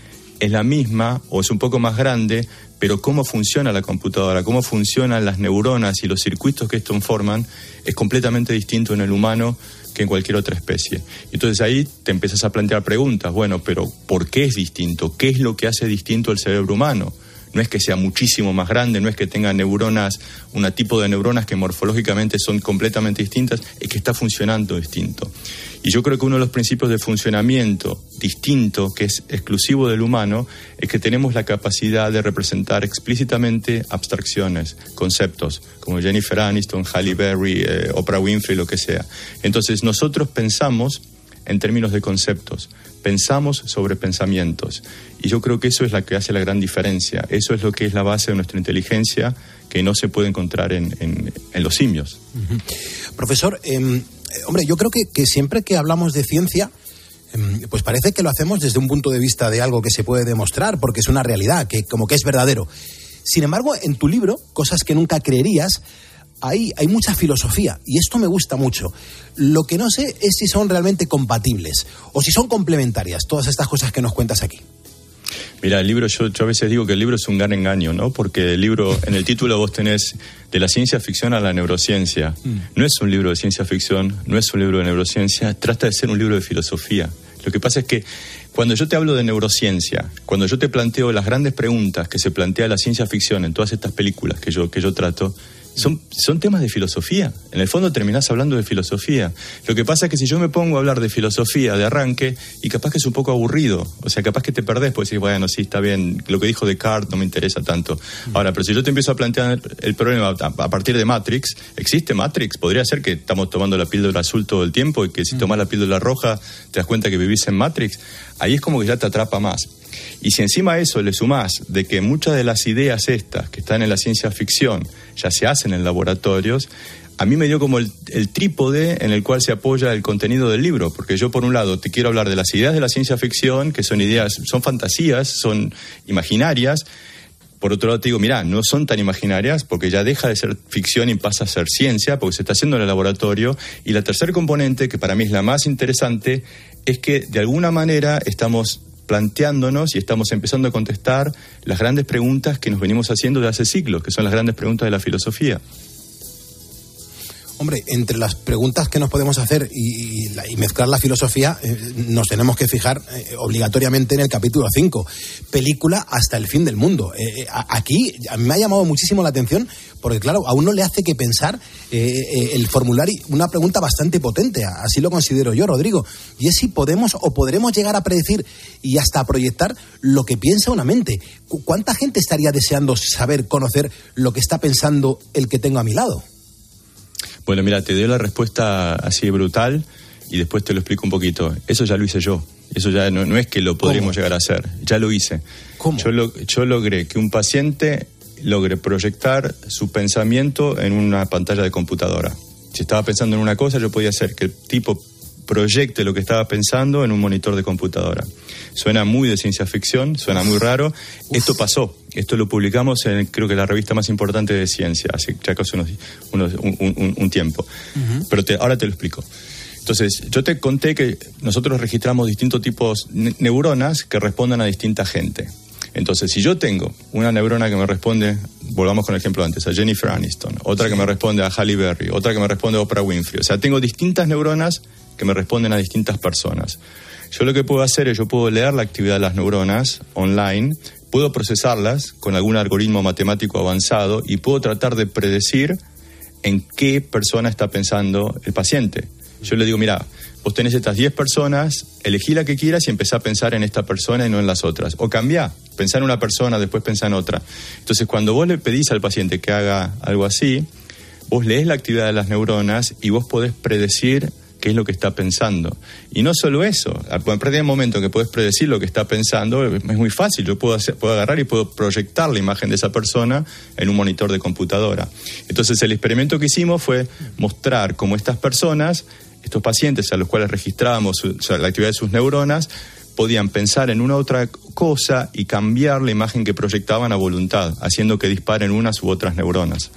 es la misma o es un poco más grande, pero cómo funciona la computadora, cómo funcionan las neuronas y los circuitos que esto forman es completamente distinto en el humano que en cualquier otra especie. Entonces ahí te empiezas a plantear preguntas, bueno, pero ¿por qué es distinto? ¿Qué es lo que hace distinto el cerebro humano? No es que sea muchísimo más grande, no es que tenga neuronas, un tipo de neuronas que morfológicamente son completamente distintas, es que está funcionando distinto. Y yo creo que uno de los principios de funcionamiento distinto, que es exclusivo del humano, es que tenemos la capacidad de representar explícitamente abstracciones, conceptos, como Jennifer Aniston, Halle Berry, eh, Oprah Winfrey, lo que sea. Entonces nosotros pensamos en términos de conceptos, pensamos sobre pensamientos. Y yo creo que eso es lo que hace la gran diferencia, eso es lo que es la base de nuestra inteligencia que no se puede encontrar en, en- en los simios. Profesor, em, eh, hombre, yo creo que, que siempre que hablamos de ciencia, em, pues parece que lo hacemos desde un punto de vista de algo que se puede demostrar, porque es una realidad, que como que es verdadero. Sin embargo, en tu libro, Cosas que nunca creerías, hay, hay mucha filosofía y esto me gusta mucho. Lo que no sé es si son realmente compatibles o si son complementarias todas estas cosas que nos cuentas aquí. Mira, el libro, yo, yo a veces digo que el libro es un gran engaño, ¿no? Porque el libro, en el título vos tenés de la ciencia ficción a la neurociencia. No es un libro de ciencia ficción, no es un libro de neurociencia, trata de ser un libro de filosofía. Lo que pasa es que cuando yo te hablo de neurociencia, cuando yo te planteo las grandes preguntas que se plantea la ciencia ficción en todas estas películas que yo, que yo trato, son, son temas de filosofía. En el fondo terminás hablando de filosofía. Lo que pasa es que si yo me pongo a hablar de filosofía de arranque, y capaz que es un poco aburrido, o sea, capaz que te perdés, pues decir, bueno, sí, está bien, lo que dijo Descartes no me interesa tanto. Ahora, pero si yo te empiezo a plantear el problema a, a partir de Matrix, ¿existe Matrix? Podría ser que estamos tomando la píldora azul todo el tiempo y que si tomas la píldora roja te das cuenta que vivís en Matrix. Ahí es como que ya te atrapa más. Y si encima a eso le sumás de que muchas de las ideas estas que están en la ciencia ficción ya se hacen en laboratorios, a mí me dio como el, trípode en el cual se apoya el contenido del libro, porque yo por un lado te quiero hablar de las ideas de la ciencia ficción, que son ideas, son fantasías, son imaginarias, por otro lado te digo, mira, no son tan imaginarias porque ya deja de ser ficción y pasa a ser ciencia porque se está haciendo en el laboratorio. Y la tercer componente, que para mí es la más interesante, es que de alguna manera estamos planteándonos y estamos empezando a contestar las grandes preguntas que nos venimos haciendo de hace siglos, que son las grandes preguntas de la filosofía. Hombre, entre las preguntas que nos podemos hacer y, y la- y mezclar la filosofía, eh, nos tenemos que fijar eh, obligatoriamente en el capítulo 5, película hasta el fin del mundo. Eh, aquí me ha llamado muchísimo la atención porque, claro, a uno le hace que pensar el formulario una pregunta bastante potente, así lo considero yo, Rodrigo, y es si podemos o podremos llegar a predecir y hasta a proyectar lo que piensa una mente. Cu- ¿Cuánta gente estaría deseando saber, conocer lo que está pensando el que tengo a mi lado? Bueno, mira, te doy la respuesta así brutal y después te lo explico un poquito. Eso ya lo hice yo. Eso ya no, no es que lo podríamos llegar a hacer. Ya lo hice. Yo, lo- yo logré que un paciente logre proyectar su pensamiento en una pantalla de computadora. Si estaba pensando en una cosa, yo podía hacer que el tipo proyecte lo que estaba pensando en un monitor de computadora. Suena muy de ciencia ficción, suena muy raro. Esto pasó. Esto lo publicamos en, creo que, la revista más importante de ciencia, hace ya casi unos, unos- un, un- un tiempo. Pero te- ahora te lo explico. Entonces, yo te conté que nosotros registramos distintos tipos de neuronas que responden a distinta gente. Entonces, si yo tengo una neurona que me responde, volvamos con el ejemplo antes, a Jennifer Aniston, otra que me responde a Halle Berry, otra que me responde a Oprah Winfrey, o sea, tengo distintas neuronas que me responden a distintas personas. Yo lo que puedo hacer es, yo puedo leer la actividad de las neuronas online, puedo procesarlas con algún algoritmo matemático avanzado y puedo tratar de predecir en qué persona está pensando el paciente. Yo le digo, mira, vos tenés estas 10 personas, elegí la que quieras y empezá a pensar en esta persona y no en las otras. O cambia, pensá en una persona, después pensá en otra. Entonces, cuando vos le pedís al paciente que haga algo así, vos lees la actividad de las neuronas y vos podés predecir qué es lo que está pensando. Y no solo eso, a partir del momento que puedes predecir lo que está pensando, es muy fácil. Yo puedo, hacer- puedo agarrar y puedo proyectar la imagen de esa persona en un monitor de computadora. Entonces, el experimento que hicimos fue mostrar cómo estas personas, estos pacientes a los cuales registrábamos la actividad de sus neuronas, podían pensar en una otra cosa y cambiar la imagen que proyectaban a voluntad, haciendo que disparen unas u otras neuronas.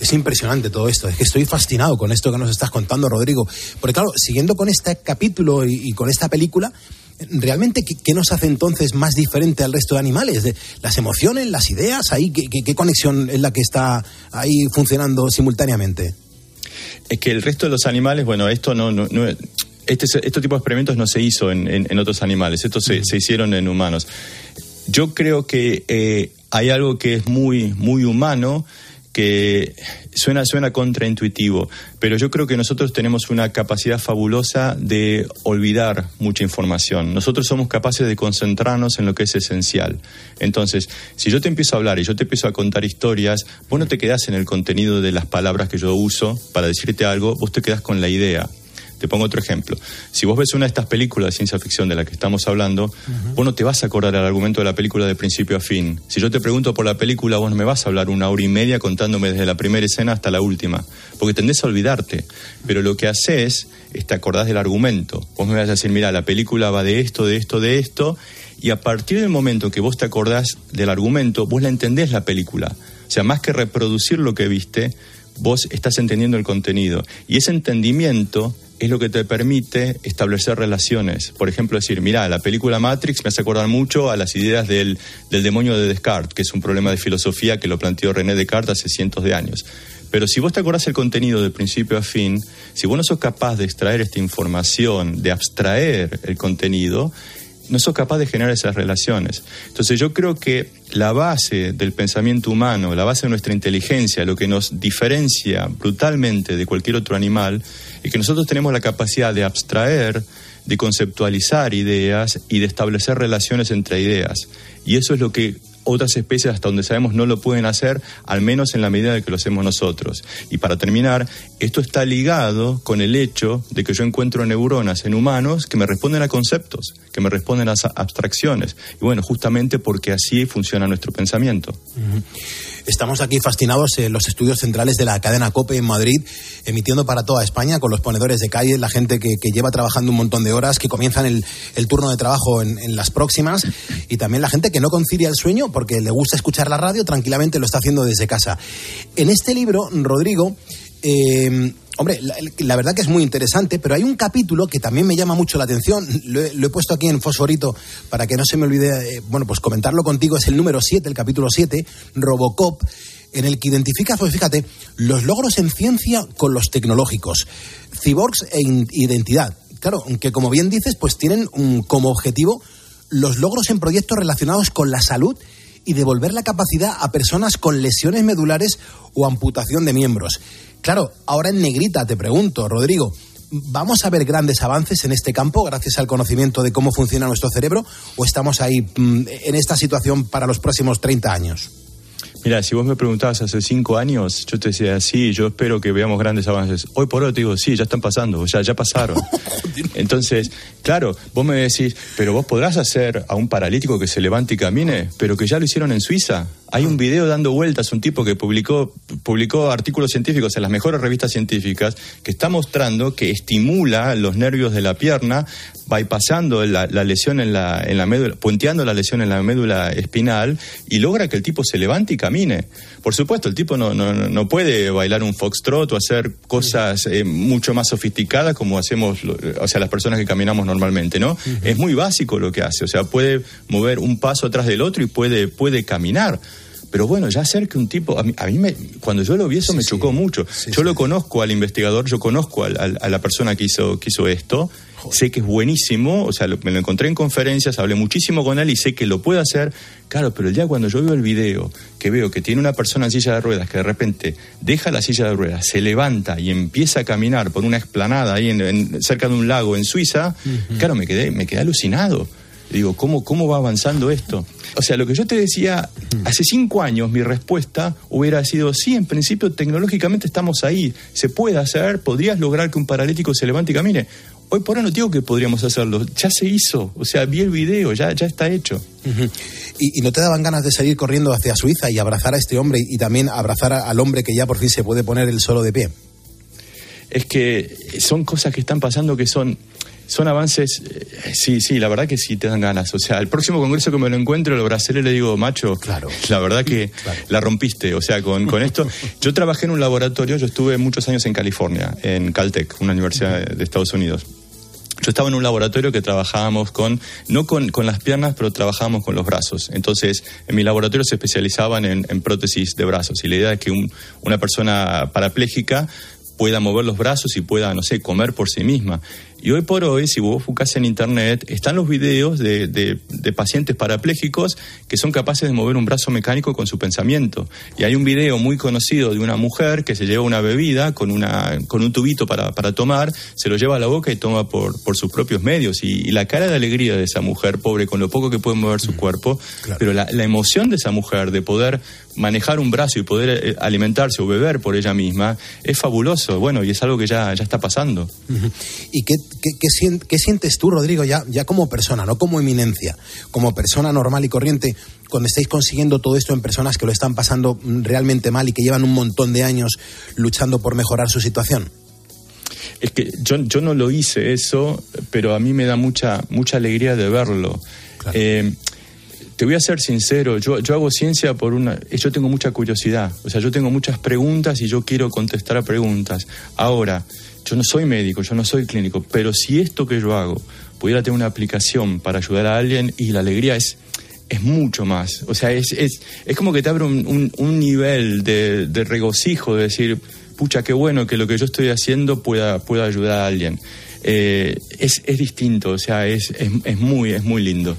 Es impresionante todo esto. Es que estoy fascinado con esto que nos estás contando, Rodrigo. Porque claro, siguiendo con este capítulo y, y con esta película, realmente, ¿qué, qué nos hace entonces más diferente al resto de animales? De- las emociones, las ideas, ahí, ¿qué, qué- qué conexión es la que está ahí funcionando simultáneamente? Es que el resto de los animales, bueno, esto no, no, no- este, este tipo de experimentos no se hizo en, en- en otros animales, estos se, se hicieron en humanos. Yo creo que eh, hay algo que es muy, muy humano, que suena, suena contraintuitivo, pero yo creo que nosotros tenemos una capacidad fabulosa de olvidar mucha información. Nosotros somos capaces de concentrarnos en lo que es esencial. Entonces, si yo te empiezo a hablar y yo te empiezo a contar historias, vos no te quedás en el contenido de las palabras que yo uso para decirte algo, vos te quedás con la idea. Te pongo otro ejemplo. Si vos ves una de estas películas de ciencia ficción de la que estamos hablando, vos no te vas a acordar el argumento de la película de principio a fin. Si yo te pregunto por la película, vos no me vas a hablar una hora y media contándome desde la primera escena hasta la última, porque tendés a olvidarte. Pero lo que haces es te acordás del argumento. Vos me vas a decir, mira, la película va de esto, de esto, de esto, y a partir del momento que vos te acordás del argumento, vos la entendés la película. O sea, más que reproducir lo que viste, vos estás entendiendo el contenido. Y ese entendimiento es lo que te permite establecer relaciones. Por ejemplo, decir, mira, la película Matrix me hace acordar mucho a las ideas del, del demonio de Descartes, que es un problema de filosofía que lo planteó René Descartes hace cientos de años. Pero si vos te acordás el contenido de principio a fin, si vos no sos capaz de extraer esta información, de abstraer el contenido, no sos capaz de generar esas relaciones. Entonces yo creo que la base del pensamiento humano, la base de nuestra inteligencia, lo que nos diferencia brutalmente de cualquier otro animal, es que nosotros tenemos la capacidad de abstraer, de conceptualizar ideas y de establecer relaciones entre ideas. Y eso es lo que otras especies, hasta donde sabemos, no lo pueden hacer, al menos en la medida de que lo hacemos nosotros. Y para terminar, esto está ligado con el hecho de que yo encuentro neuronas en humanos que me responden a conceptos, que me responden a abstracciones. Y bueno, justamente porque así funciona nuestro pensamiento. Estamos aquí fascinados en los estudios centrales de la cadena COPE en Madrid, emitiendo para toda España con los ponedores de calle, la gente que, lleva trabajando un montón de horas, que comienzan el, el turno de trabajo en, en las próximas, y también la gente que no concilia el sueño porque le gusta escuchar la radio, tranquilamente lo está haciendo desde casa. En este libro, Rodrigo, eh, hombre, la, verdad que es muy interesante, pero hay un capítulo que también me llama mucho la atención. Lo he, puesto aquí en fosforito para que no se me olvide, eh, bueno, pues comentarlo contigo. Es el número 7, el capítulo 7, Robocop, en el que identifica, pues fíjate, los logros en ciencia con los tecnológicos, cyborgs e identidad. Claro, que como bien dices, pues tienen como objetivo los logros en proyectos relacionados con la salud y devolver la capacidad a personas con lesiones medulares o amputación de miembros. Claro, ahora en negrita te pregunto, Rodrigo, ¿vamos a ver grandes avances en este campo gracias al conocimiento de cómo funciona nuestro cerebro o estamos ahí mm, en esta situación para los próximos 30 años? Mira, si vos me preguntabas hace cinco años, yo te decía, sí, yo espero que veamos grandes avances. Hoy por hoy te digo, sí, ya están pasando, ya, ya pasaron. [LAUGHS] Entonces, claro, vos me decís, pero vos podrás hacer a un paralítico que se levante y camine, pero que ya lo hicieron en Suiza Hay un video dando vueltas, un tipo que publicó, publicó artículos científicos en las mejores revistas científicas, que está mostrando que estimula los nervios de la pierna, bypassando la, la lesión en la, en la médula, puenteando la lesión en la médula espinal, y logra que el tipo se levante y camine. Por supuesto, el tipo no, no, no puede bailar un foxtrot o hacer cosas eh, mucho más sofisticadas como hacemos, o sea, las personas que caminamos normalmente, ¿no? Es muy básico lo que hace, o sea, puede mover un paso atrás del otro y puede, puede caminar. Pero bueno, ya hacer que un tipo, a mí, a mí me, cuando yo lo vi eso me chocó mucho. yo lo conozco al investigador, yo conozco al- al- a la persona que hizo, que hizo esto, sé que es buenísimo, o sea, lo- me lo encontré en conferencias, hablé muchísimo con él y sé que lo puede hacer. Claro, pero el día cuando yo veo el video, que veo que tiene una persona en silla de ruedas que de repente deja la silla de ruedas, se levanta y empieza a caminar por una explanada ahí en- en- cerca de un lago en Suiza, claro, me quedé, me quedé alucinado. Digo, ¿cómo, ¿cómo va avanzando esto? O sea, lo que yo te decía, hace cinco años mi respuesta hubiera sido, sí, en principio tecnológicamente estamos ahí, se puede hacer, podrías lograr que un paralítico se levante y camine. Hoy por hoy no digo que podríamos hacerlo, ya se hizo, o sea, vi el video, ya, ya está hecho. Ujú. ¿Y, y no te daban ganas de salir corriendo hacia Suiza y abrazar a este hombre y, también abrazar a- al hombre que ya por fin se puede poner el solo de pie? Es que son cosas que están pasando que son, son avances, eh, sí, sí, la verdad que sí te dan ganas. O sea, el próximo congreso que me lo encuentro, lo brasileño le digo, macho, claro. la verdad que la rompiste. O sea, con, con esto, [LAUGHS] yo trabajé en un laboratorio, yo estuve muchos años en California, en Caltech, una universidad de Estados Unidos. Yo estaba en un laboratorio que trabajábamos con, no con, con las piernas, pero trabajábamos con los brazos. Entonces, en mi laboratorio se especializaban en, en prótesis de brazos. Y la idea es que un- una persona parapléjica pueda mover los brazos y pueda, no sé, comer por sí misma. Y hoy por hoy, si vos buscas en internet, están los videos de, de- de pacientes parapléjicos que son capaces de mover un brazo mecánico con su pensamiento. Y hay un video muy conocido de una mujer que se lleva una bebida con, una, con un tubito para, para tomar, se lo lleva a la boca y toma por, por sus propios medios. Y, y la cara de alegría de esa mujer, pobre, con lo poco que puede mover su cuerpo, pero la, la emoción de esa mujer de poder manejar un brazo y poder eh, alimentarse o beber por ella misma, es fabuloso. Bueno, y es algo que ya, ya está pasando. ¿Y qué, qué- qué sien- qué sientes tú, Rodrigo, ya, ya como persona, no como eminencia, como persona normal y corriente, cuando estáis consiguiendo todo esto en personas que lo están pasando realmente mal y que llevan un montón de años luchando por mejorar su situación? Es que yo, yo no lo hice eso, pero a mí me da mucha, mucha alegría de verlo. Eh, te voy a ser sincero, yo, yo hago ciencia por una... Yo tengo mucha curiosidad, o sea, yo tengo muchas preguntas y yo quiero contestar a preguntas. Ahora, yo no soy médico, yo no soy clínico, pero si esto que yo hago pudiera tener una aplicación para ayudar a alguien y la alegría es es mucho más. O sea, es, es, es como que te abre un, un- nivel de, de regocijo, de decir, pucha, qué bueno que lo que yo estoy haciendo pueda, pueda ayudar a alguien. Eh, es, es distinto, o sea, es, es, es muy, es muy lindo.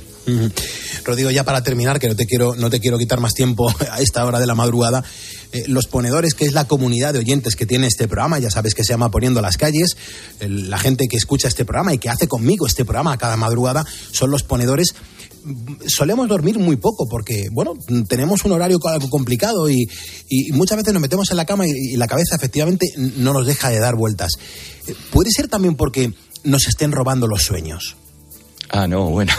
Rodrigo, ya para terminar, que no te quiero, no te quiero quitar más tiempo [LAUGHS] a esta hora de la madrugada, eh, los ponedores, que es la comunidad de oyentes que tiene este programa, ya sabes que se llama Poniendo las Calles, la gente que escucha este programa y que hace conmigo este programa cada madrugada, son los ponedores. Solemos dormir muy poco porque, bueno, tenemos un horario algo complicado y, muchas veces nos metemos en la cama y, la cabeza efectivamente no nos deja de dar vueltas. Eh, Puede ser también porque nos estén robando los sueños. Ah, no, bueno.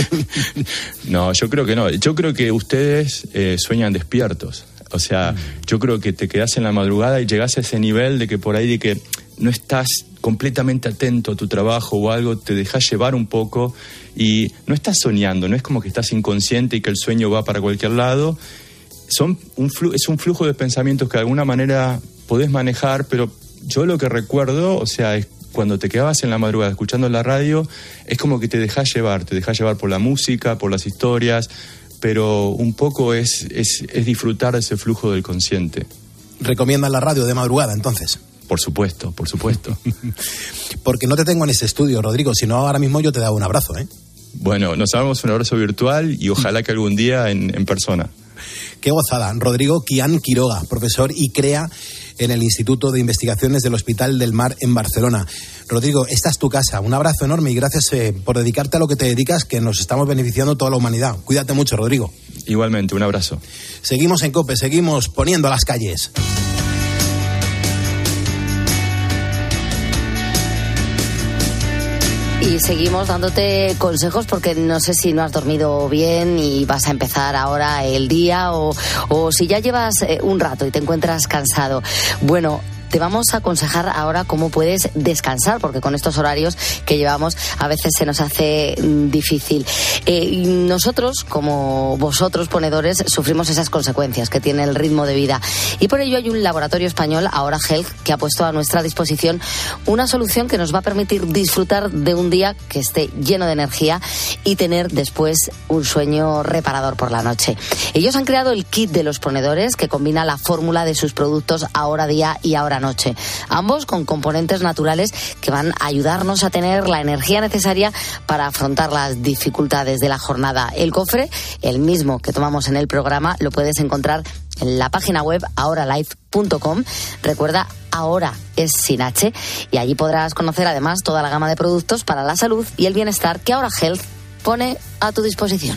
[LAUGHS] no, yo creo que no. Yo creo que ustedes eh, sueñan despiertos. O sea, yo creo que te quedas en la madrugada y llegas a ese nivel de que por ahí de que no estás completamente atento a tu trabajo o algo, te dejas llevar un poco y no estás soñando, no es como que estás inconsciente y que el sueño va para cualquier lado. Son un flu- es un flujo de pensamientos que de alguna manera podés manejar, pero yo lo que recuerdo, o sea, es cuando te quedabas en la madrugada escuchando la radio, es como que te dejas llevar, te dejas llevar por la música, por las historias, pero un poco es, es, es disfrutar ese flujo del consciente. ¿Recomiendan la radio de madrugada entonces? Por supuesto, por supuesto. [LAUGHS] Porque no te tengo en ese estudio, Rodrigo, si no ahora mismo yo te daba un abrazo, ¿eh? Bueno, nos damos un abrazo virtual y ojalá que algún día en, en persona. Qué gozada. Rodrigo Kian Quiroga, profesor y crea en el Instituto de Investigaciones del Hospital del Mar en Barcelona. Rodrigo, esta es tu casa. Un abrazo enorme y gracias eh, por dedicarte a lo que te dedicas, que nos estamos beneficiando toda la humanidad. Cuídate mucho, Rodrigo. Igualmente, un abrazo. Seguimos en COPE, seguimos poniendo las calles. Y seguimos dándote consejos porque no sé si no has dormido bien y vas a empezar ahora el día o, o si ya llevas eh, un rato y te encuentras cansado. Bueno, te vamos a aconsejar ahora cómo puedes descansar, porque con estos horarios que llevamos a veces se nos hace mm, difícil. Eh, nosotros, como vosotros ponedores, sufrimos esas consecuencias que tiene el ritmo de vida. Y por ello hay un laboratorio español, ahora Health, que ha puesto a nuestra disposición una solución que nos va a permitir disfrutar de un día que esté lleno de energía y tener después un sueño reparador por la noche. Ellos han creado el kit de los ponedores que combina la fórmula de sus productos ahora día y ahora noche. Ambos con componentes naturales que van a ayudarnos a tener la energía necesaria para afrontar las dificultades de la jornada. El cofre, el mismo que tomamos en el programa, lo puedes encontrar en la página web ahoralife.com. Recuerda, ahora es sin H y allí podrás conocer además toda la gama de productos para la salud y el bienestar que ahora Health pone a tu disposición.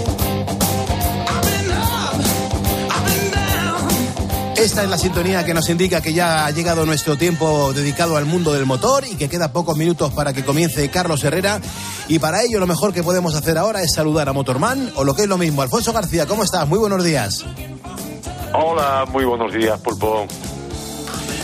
Esta es la sintonía que nos indica que ya ha llegado nuestro tiempo dedicado al mundo del motor y que queda pocos minutos para que comience Carlos Herrera. Y para ello lo mejor que podemos hacer ahora es saludar a Motorman o lo que es lo mismo. Alfonso García, ¿cómo estás? Muy buenos días. Hola, muy buenos días, Pulpo.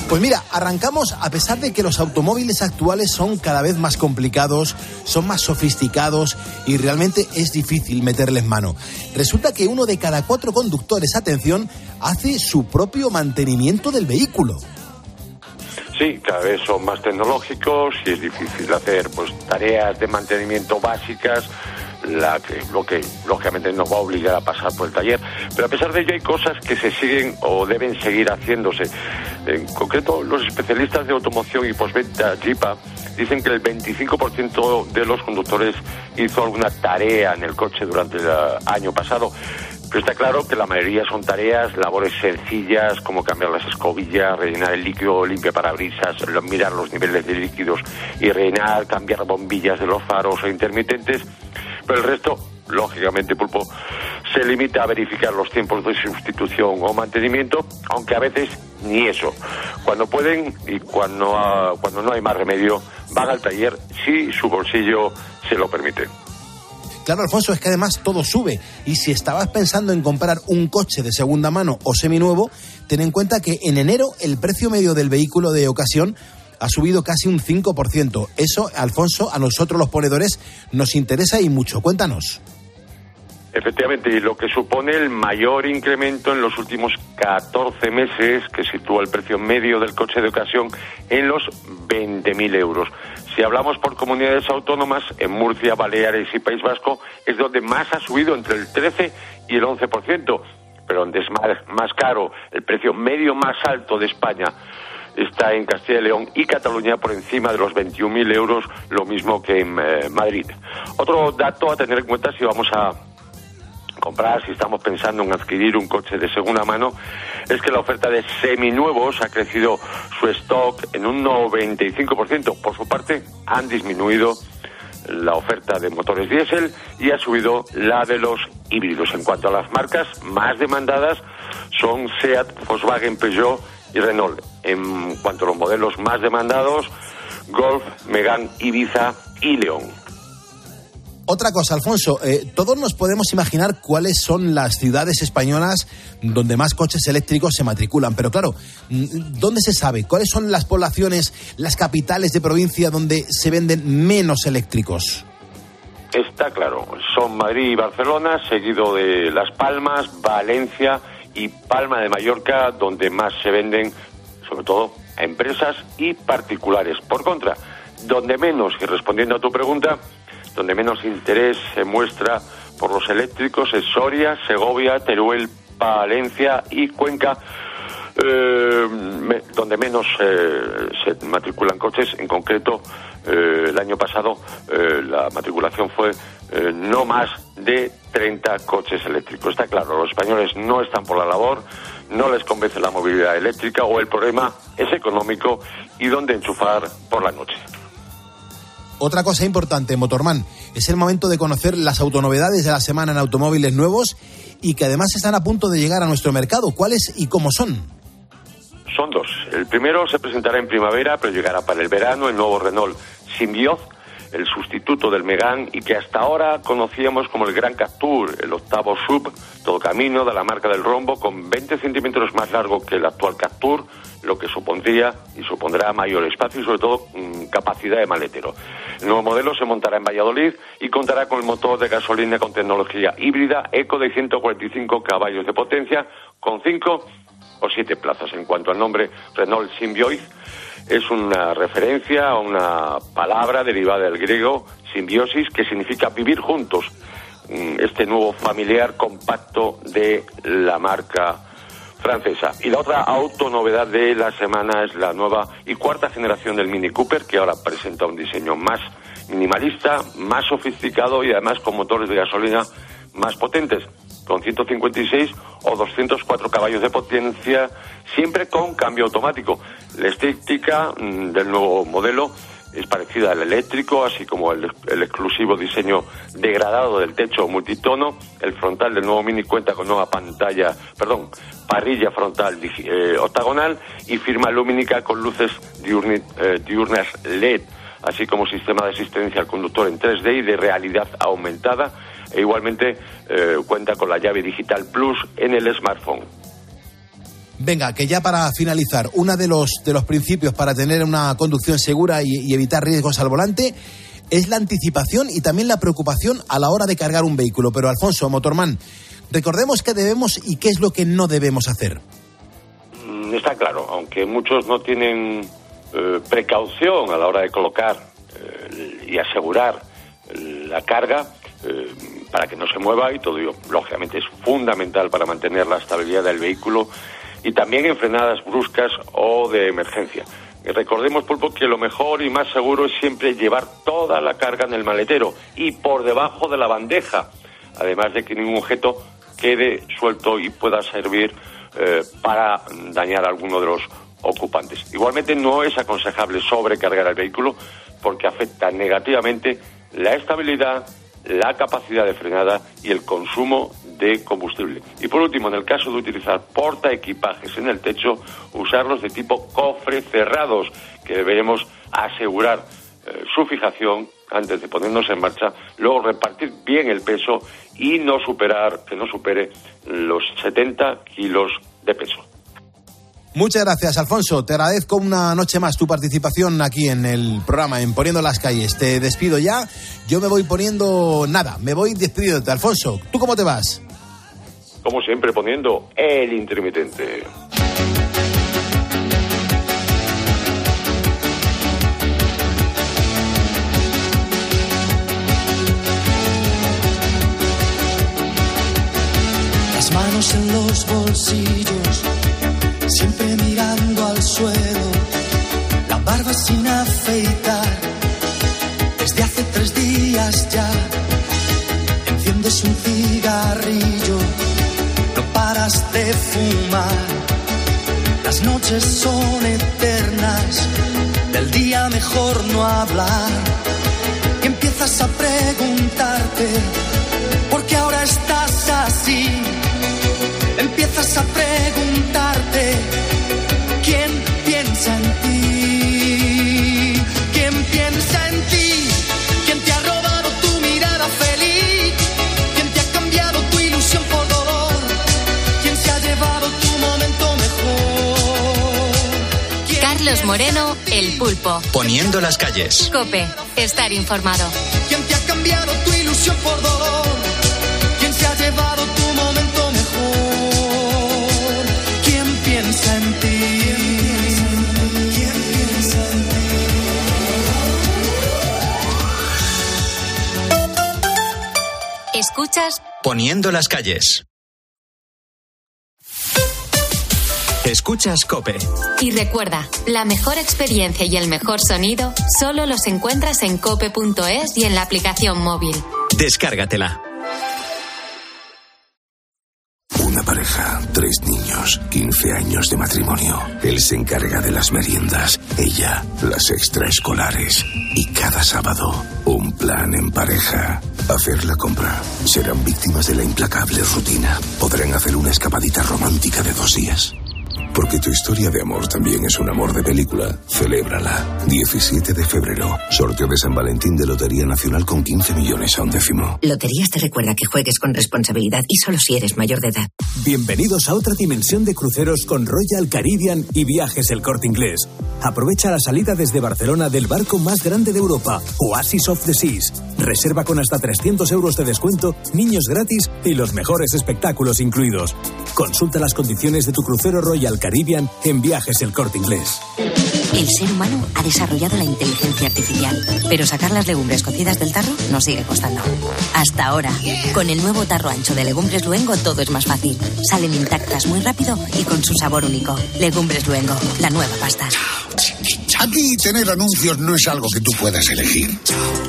Pues mira, arrancamos a pesar de que los automóviles actuales son cada vez más complicados, son más sofisticados y realmente es difícil meterles mano. Resulta que uno de cada cuatro conductores, atención, hace su propio mantenimiento del vehículo. Sí, cada vez son más tecnológicos y es difícil hacer pues tareas de mantenimiento básicas la lo que lógicamente nos va a obligar a pasar por el taller. Pero a pesar de ello hay cosas que se siguen o deben seguir haciéndose. En concreto, los especialistas de automoción y postventa JIPA dicen que el 25% de los conductores hizo alguna tarea en el coche durante el año pasado. Pero está claro que la mayoría son tareas, labores sencillas como cambiar las escobillas, rellenar el líquido limpia parabrisas, mirar los niveles de líquidos y rellenar, cambiar bombillas de los faros o intermitentes. Pero el resto, lógicamente, Pulpo, se limita a verificar los tiempos de sustitución o mantenimiento, aunque a veces ni eso. Cuando pueden y cuando, ah, cuando no hay más remedio, van al taller si su bolsillo se lo permite. Claro, Alfonso, es que además todo sube. Y si estabas pensando en comprar un coche de segunda mano o seminuevo, ten en cuenta que en enero el precio medio del vehículo de ocasión ha subido casi un 5%. Eso, Alfonso, a nosotros los ponedores nos interesa y mucho. Cuéntanos. Efectivamente, y lo que supone el mayor incremento en los últimos 14 meses, que sitúa el precio medio del coche de ocasión en los 20.000 euros. Si hablamos por comunidades autónomas, en Murcia, Baleares y País Vasco es donde más ha subido, entre el 13 y el 11%, pero donde es más, más caro, el precio medio más alto de España está en Castilla y León y Cataluña por encima de los 21.000 euros, lo mismo que en eh, Madrid. Otro dato a tener en cuenta si vamos a comprar, si estamos pensando en adquirir un coche de segunda mano, es que la oferta de seminuevos ha crecido su stock en un 95%. Por su parte, han disminuido la oferta de motores diésel y ha subido la de los híbridos. En cuanto a las marcas más demandadas son Seat, Volkswagen, Peugeot y Renault. En cuanto a los modelos más demandados, Golf, Megane, Ibiza y León. Otra cosa, Alfonso, eh, todos nos podemos imaginar cuáles son las ciudades españolas donde más coches eléctricos se matriculan, pero claro, mm, ¿dónde se sabe? ¿Cuáles son las poblaciones, las capitales de provincia donde se venden menos eléctricos? Está claro, son Madrid y Barcelona, seguido de Las Palmas, Valencia y Palma de Mallorca, donde más se venden, sobre todo, a empresas y particulares. Por contra, donde menos, y respondiendo a tu pregunta, donde menos interés se muestra por los eléctricos es Soria, Segovia, Teruel, Valencia y Cuenca, eh, me- donde menos eh, se matriculan coches. En concreto, eh, el año pasado eh, la matriculación fue eh, no más de 30 coches eléctricos. Está claro, los españoles no están por la labor, no les convence la movilidad eléctrica o el problema es económico y dónde enchufar por la noche. Otra cosa importante, Motorman, es el momento de conocer las autonovedades de la semana en automóviles nuevos y que además están a punto de llegar a nuestro mercado. ¿Cuáles y cómo son? Son dos. El primero se presentará en primavera, pero llegará para el verano el nuevo Renault Symbioz, el sustituto del Megane y que hasta ahora conocíamos como el Gran Captur, el octavo sub, todo camino de la marca del rombo, con 20 centímetros más largo que el actual Captur, lo que supondría y supondrá mayor espacio y sobre todo mm, capacidad de maletero. El nuevo modelo se montará en Valladolid y contará con el motor de gasolina con tecnología híbrida eco de 145 caballos de potencia con 5 o 7 plazas. En cuanto al nombre Renault Symbioz, es una referencia a una palabra derivada del griego simbiosis que significa vivir juntos. Mm, Este nuevo familiar compacto de la marca francesa. Y la otra autonovedad de la semana es la nueva y cuarta generación del Mini Cooper, que ahora presenta un diseño más minimalista, más sofisticado y además con motores de gasolina más potentes, con 156 o 204 caballos de potencia, siempre con cambio automático. La estética mm, del nuevo modelo es parecida al eléctrico, así como el, exclusivo diseño degradado del techo multitono. El frontal del nuevo Mini cuenta con nueva pantalla, perdón, parrilla frontal eh, octagonal y firma lumínica con luces diurni- eh, diurnas LED, así como sistema de asistencia al conductor en 3D y de realidad aumentada. E igualmente eh, cuenta con la llave digital Plus en el smartphone. Venga, que ya para finalizar, uno de los, de los principios para tener una conducción segura y, y evitar riesgos al volante es la anticipación y también la preocupación a la hora de cargar un vehículo. Pero Alfonso, Motorman, recordemos qué debemos y qué es lo que no debemos hacer. Mm, Está claro, aunque muchos no tienen eh, precaución a la hora de colocar eh, y asegurar la carga eh, para que no se mueva y todo ello, lógicamente, es fundamental para mantener la estabilidad del vehículo y también en frenadas bruscas o de emergencia. Y recordemos, Pulpo, que lo mejor y más seguro es siempre llevar toda la carga en el maletero y por debajo de la bandeja, además de que ningún objeto quede suelto y pueda servir eh, para dañar a alguno de los ocupantes. Igualmente no es aconsejable sobrecargar el vehículo porque afecta negativamente la estabilidad, la capacidad de frenada y el consumo de combustible. Y por último, en el caso de utilizar porta equipajes en el techo, usarlos de tipo cofre cerrados, que deberemos asegurar eh, su fijación antes de ponernos en marcha, luego repartir bien el peso y no superar, que no supere los 70 kilos de peso. Muchas gracias, Alfonso. Te agradezco una noche más tu participación aquí en el programa, en Poniendo las Calles. Te despido ya. Yo me voy poniendo nada, me voy despidiéndote, Alfonso. ¿Tú cómo te vas? Como siempre, poniendo el intermitente. Las manos en los bolsillos, siempre mirando al suelo, la barba sin afeitar, desde hace tres días ya. Enciendes un cigarrillo, no paras de fumar. Las noches son eternas, del día mejor no hablar. Y empiezas a preguntarte, Moreno, El Pulpo. Poniendo las calles. Cope, estar informado. ¿Quién te ha cambiado tu ilusión por dolor? ¿Quién se ha llevado tu momento mejor? ¿Quién piensa en ti? ¿Quién piensa en Escuchas Poniendo las calles. Escuchas Cope. y recuerda, la mejor experiencia y el mejor sonido solo los encuentras en cope.es y en la aplicación móvil. Descárgatela. Una pareja, tres niños, 15 años de matrimonio. Él se encarga de las meriendas, ella las extraescolares. Y cada sábado, un plan en pareja. Hacer la compra. Serán víctimas de la implacable rutina. Podrán hacer una escapadita romántica de dos días. Porque tu historia de amor también es un amor de película. Celébrala. 17 de febrero. Sorteo de San Valentín de Lotería Nacional con 15 millones a un décimo. Loterías te recuerda que juegues con responsabilidad y solo si eres mayor de edad. Bienvenidos a otra dimensión de cruceros con Royal Caribbean y Viajes El Corte Inglés. Aprovecha la salida desde Barcelona del barco más grande de Europa, Oasis of the Seas. Reserva con hasta 300 euros de descuento, niños gratis y los mejores espectáculos incluidos. Consulta las condiciones de tu crucero Royal Caribbean en Viajes El Corte Inglés. El ser humano ha desarrollado la inteligencia artificial, pero sacar las legumbres cocidas del tarro nos sigue costando. Hasta ahora, con el nuevo tarro ancho de Legumbres Luengo todo es más fácil. Salen intactas muy rápido y con su sabor único. Legumbres Luengo, la nueva pasta. Aquí tener anuncios no es algo que tú puedas elegir.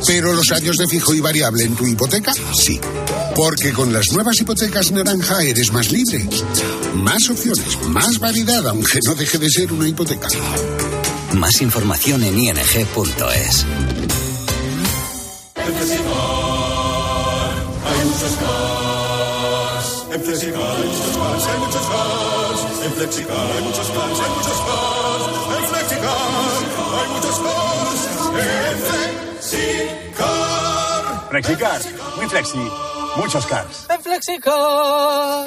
Pero los años de fijo y variable en tu hipoteca, sí. Porque con las nuevas hipotecas naranja eres más libre. Más opciones, más variedad, aunque no deje de ser una hipoteca. Más información en ing.es. En Flexicar hay muchos cars. En Flexicar hay muchos cars, hay muchos cars. En Flexicar hay muchos cars, hay muchos cars. En Flexicar hay muchos cars. En Flexicar. Flexicar, muy flexi, muchos cars. En Flexicar.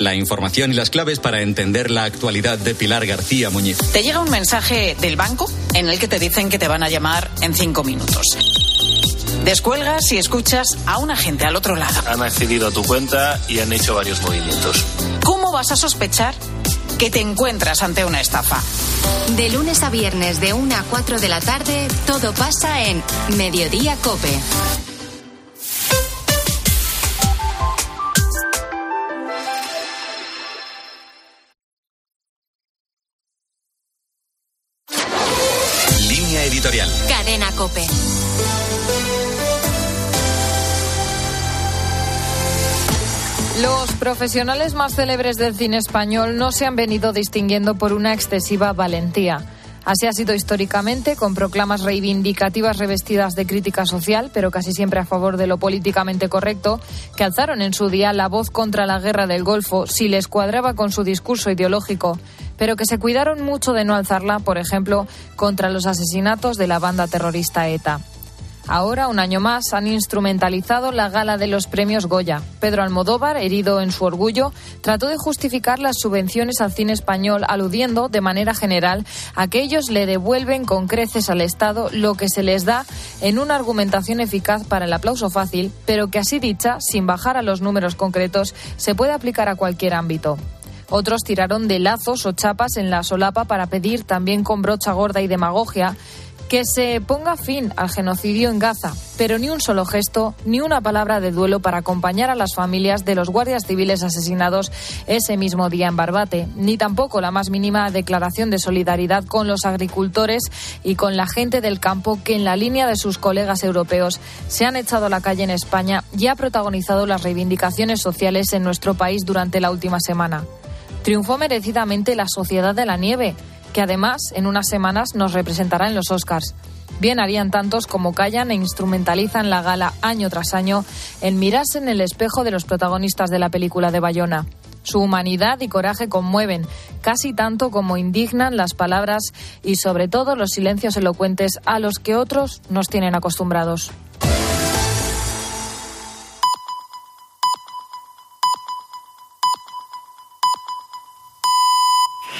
La información y las claves para entender la actualidad de Pilar García Muñiz. Te llega un mensaje del banco en el que te dicen que te van a llamar en cinco minutos. Descuelgas y escuchas a un agente al otro lado. Han accedido a tu cuenta y han hecho varios movimientos. ¿Cómo vas a sospechar que te encuentras ante una estafa? De lunes a viernes de 1 a 4 de la tarde, todo pasa en Mediodía Cope. Los profesionales más célebres del cine español no se han venido distinguiendo por una excesiva valentía. Así ha sido históricamente, con proclamas reivindicativas revestidas de crítica social, pero casi siempre a favor de lo políticamente correcto, que alzaron en su día la voz contra la guerra del Golfo si les cuadraba con su discurso ideológico, pero que se cuidaron mucho de no alzarla, por ejemplo, contra los asesinatos de la banda terrorista ETA. Ahora, un año más, han instrumentalizado la gala de los premios Goya. Pedro Almodóvar, herido en su orgullo, trató de justificar las subvenciones al cine español, aludiendo, de manera general, a que ellos le devuelven con creces al Estado lo que se les da en una argumentación eficaz para el aplauso fácil, pero que así dicha, sin bajar a los números concretos, se puede aplicar a cualquier ámbito. Otros tiraron de lazos o chapas en la solapa para pedir, también con brocha gorda y demagogia, que se ponga fin al genocidio en Gaza, pero ni un solo gesto, ni una palabra de duelo para acompañar a las familias de los guardias civiles asesinados ese mismo día en Barbate, ni tampoco la más mínima declaración de solidaridad con los agricultores y con la gente del campo que en la línea de sus colegas europeos se han echado a la calle en España y ha protagonizado las reivindicaciones sociales en nuestro país durante la última semana. Triunfó merecidamente la Sociedad de la Nieve, que además en unas semanas nos representará en los Oscars. Bien harían tantos como callan e instrumentalizan la gala año tras año en mirarse en el espejo de los protagonistas de la película de Bayona. Su humanidad y coraje conmueven, casi tanto como indignan las palabras y sobre todo los silencios elocuentes a los que otros nos tienen acostumbrados.